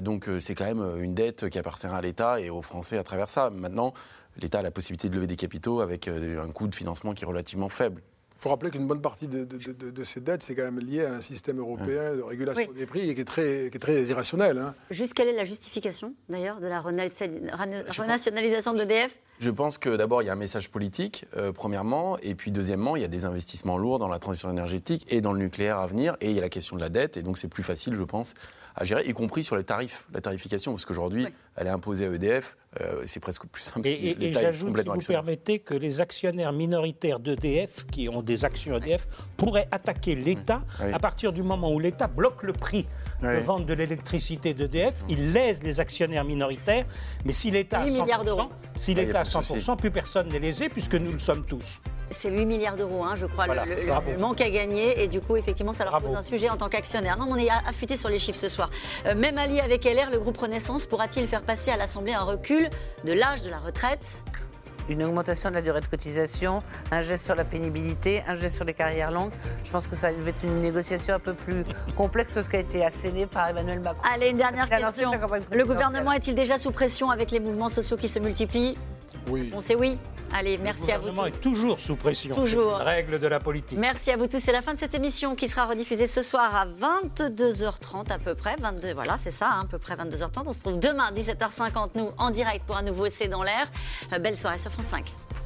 donc, c'est quand même une dette qui appartiendra à l'État et aux Français à travers ça. Maintenant, l'État a la possibilité de lever des capitaux avec un coût de financement qui est relativement faible. Il faut rappeler qu'une bonne partie de, ces dettes, c'est quand même lié à un système européen de régulation des prix qui est très, qui est très irrationnel. Hein. Juste quelle est la justification, d'ailleurs, de la renationalisation d'EDF je pense que d'abord, il y a un message politique, euh, premièrement, et puis deuxièmement, il y a des investissements lourds dans la transition énergétique et dans le nucléaire à venir, et il y a la question de la dette, et donc c'est plus facile, je pense, à gérer, y compris sur les tarifs, la tarification, parce qu'aujourd'hui, elle est imposée à EDF, euh, c'est presque plus simple. Et, et, et j'ajoute, si vous permettez, que les actionnaires minoritaires d'EDF, qui ont des actions EDF, pourraient attaquer l'État mmh. à partir du moment où l'État bloque le prix de vente de l'électricité d'EDF, mmh. il lèse les actionnaires minoritaires, mais si l'État a 100%, si l'État 100%, plus personne n'est lésé, puisque nous le sommes tous. C'est 8 milliards d'euros, hein, je crois, le, manque à gagner. Et du coup, effectivement, ça leur pose un sujet en tant qu'actionnaire. Non, on est affûté sur les chiffres ce soir. Euh, même allié avec LR, le groupe Renaissance pourra-t-il faire passer à l'Assemblée un recul de l'âge de la retraite? Une augmentation de la durée de cotisation, un geste sur la pénibilité, un geste sur les carrières longues. Je pense que ça va être une négociation un peu plus complexe que ce qui a été asséné par Emmanuel Macron. Allez, une dernière question. Le gouvernement est-il déjà sous pression avec les mouvements sociaux qui se multiplient Oui. On sait oui. Allez, merci à vous. Le gouvernement est toujours sous pression. Toujours. Règle de la politique. Merci à vous tous. C'est la fin de cette émission qui sera rediffusée ce soir à 22h30 à peu près. 22, voilà, c'est ça, hein, à peu près 22h30. On se retrouve demain 17h50 nous en direct pour un nouveau C'est dans l'air. Euh, belle soirée sur France 5.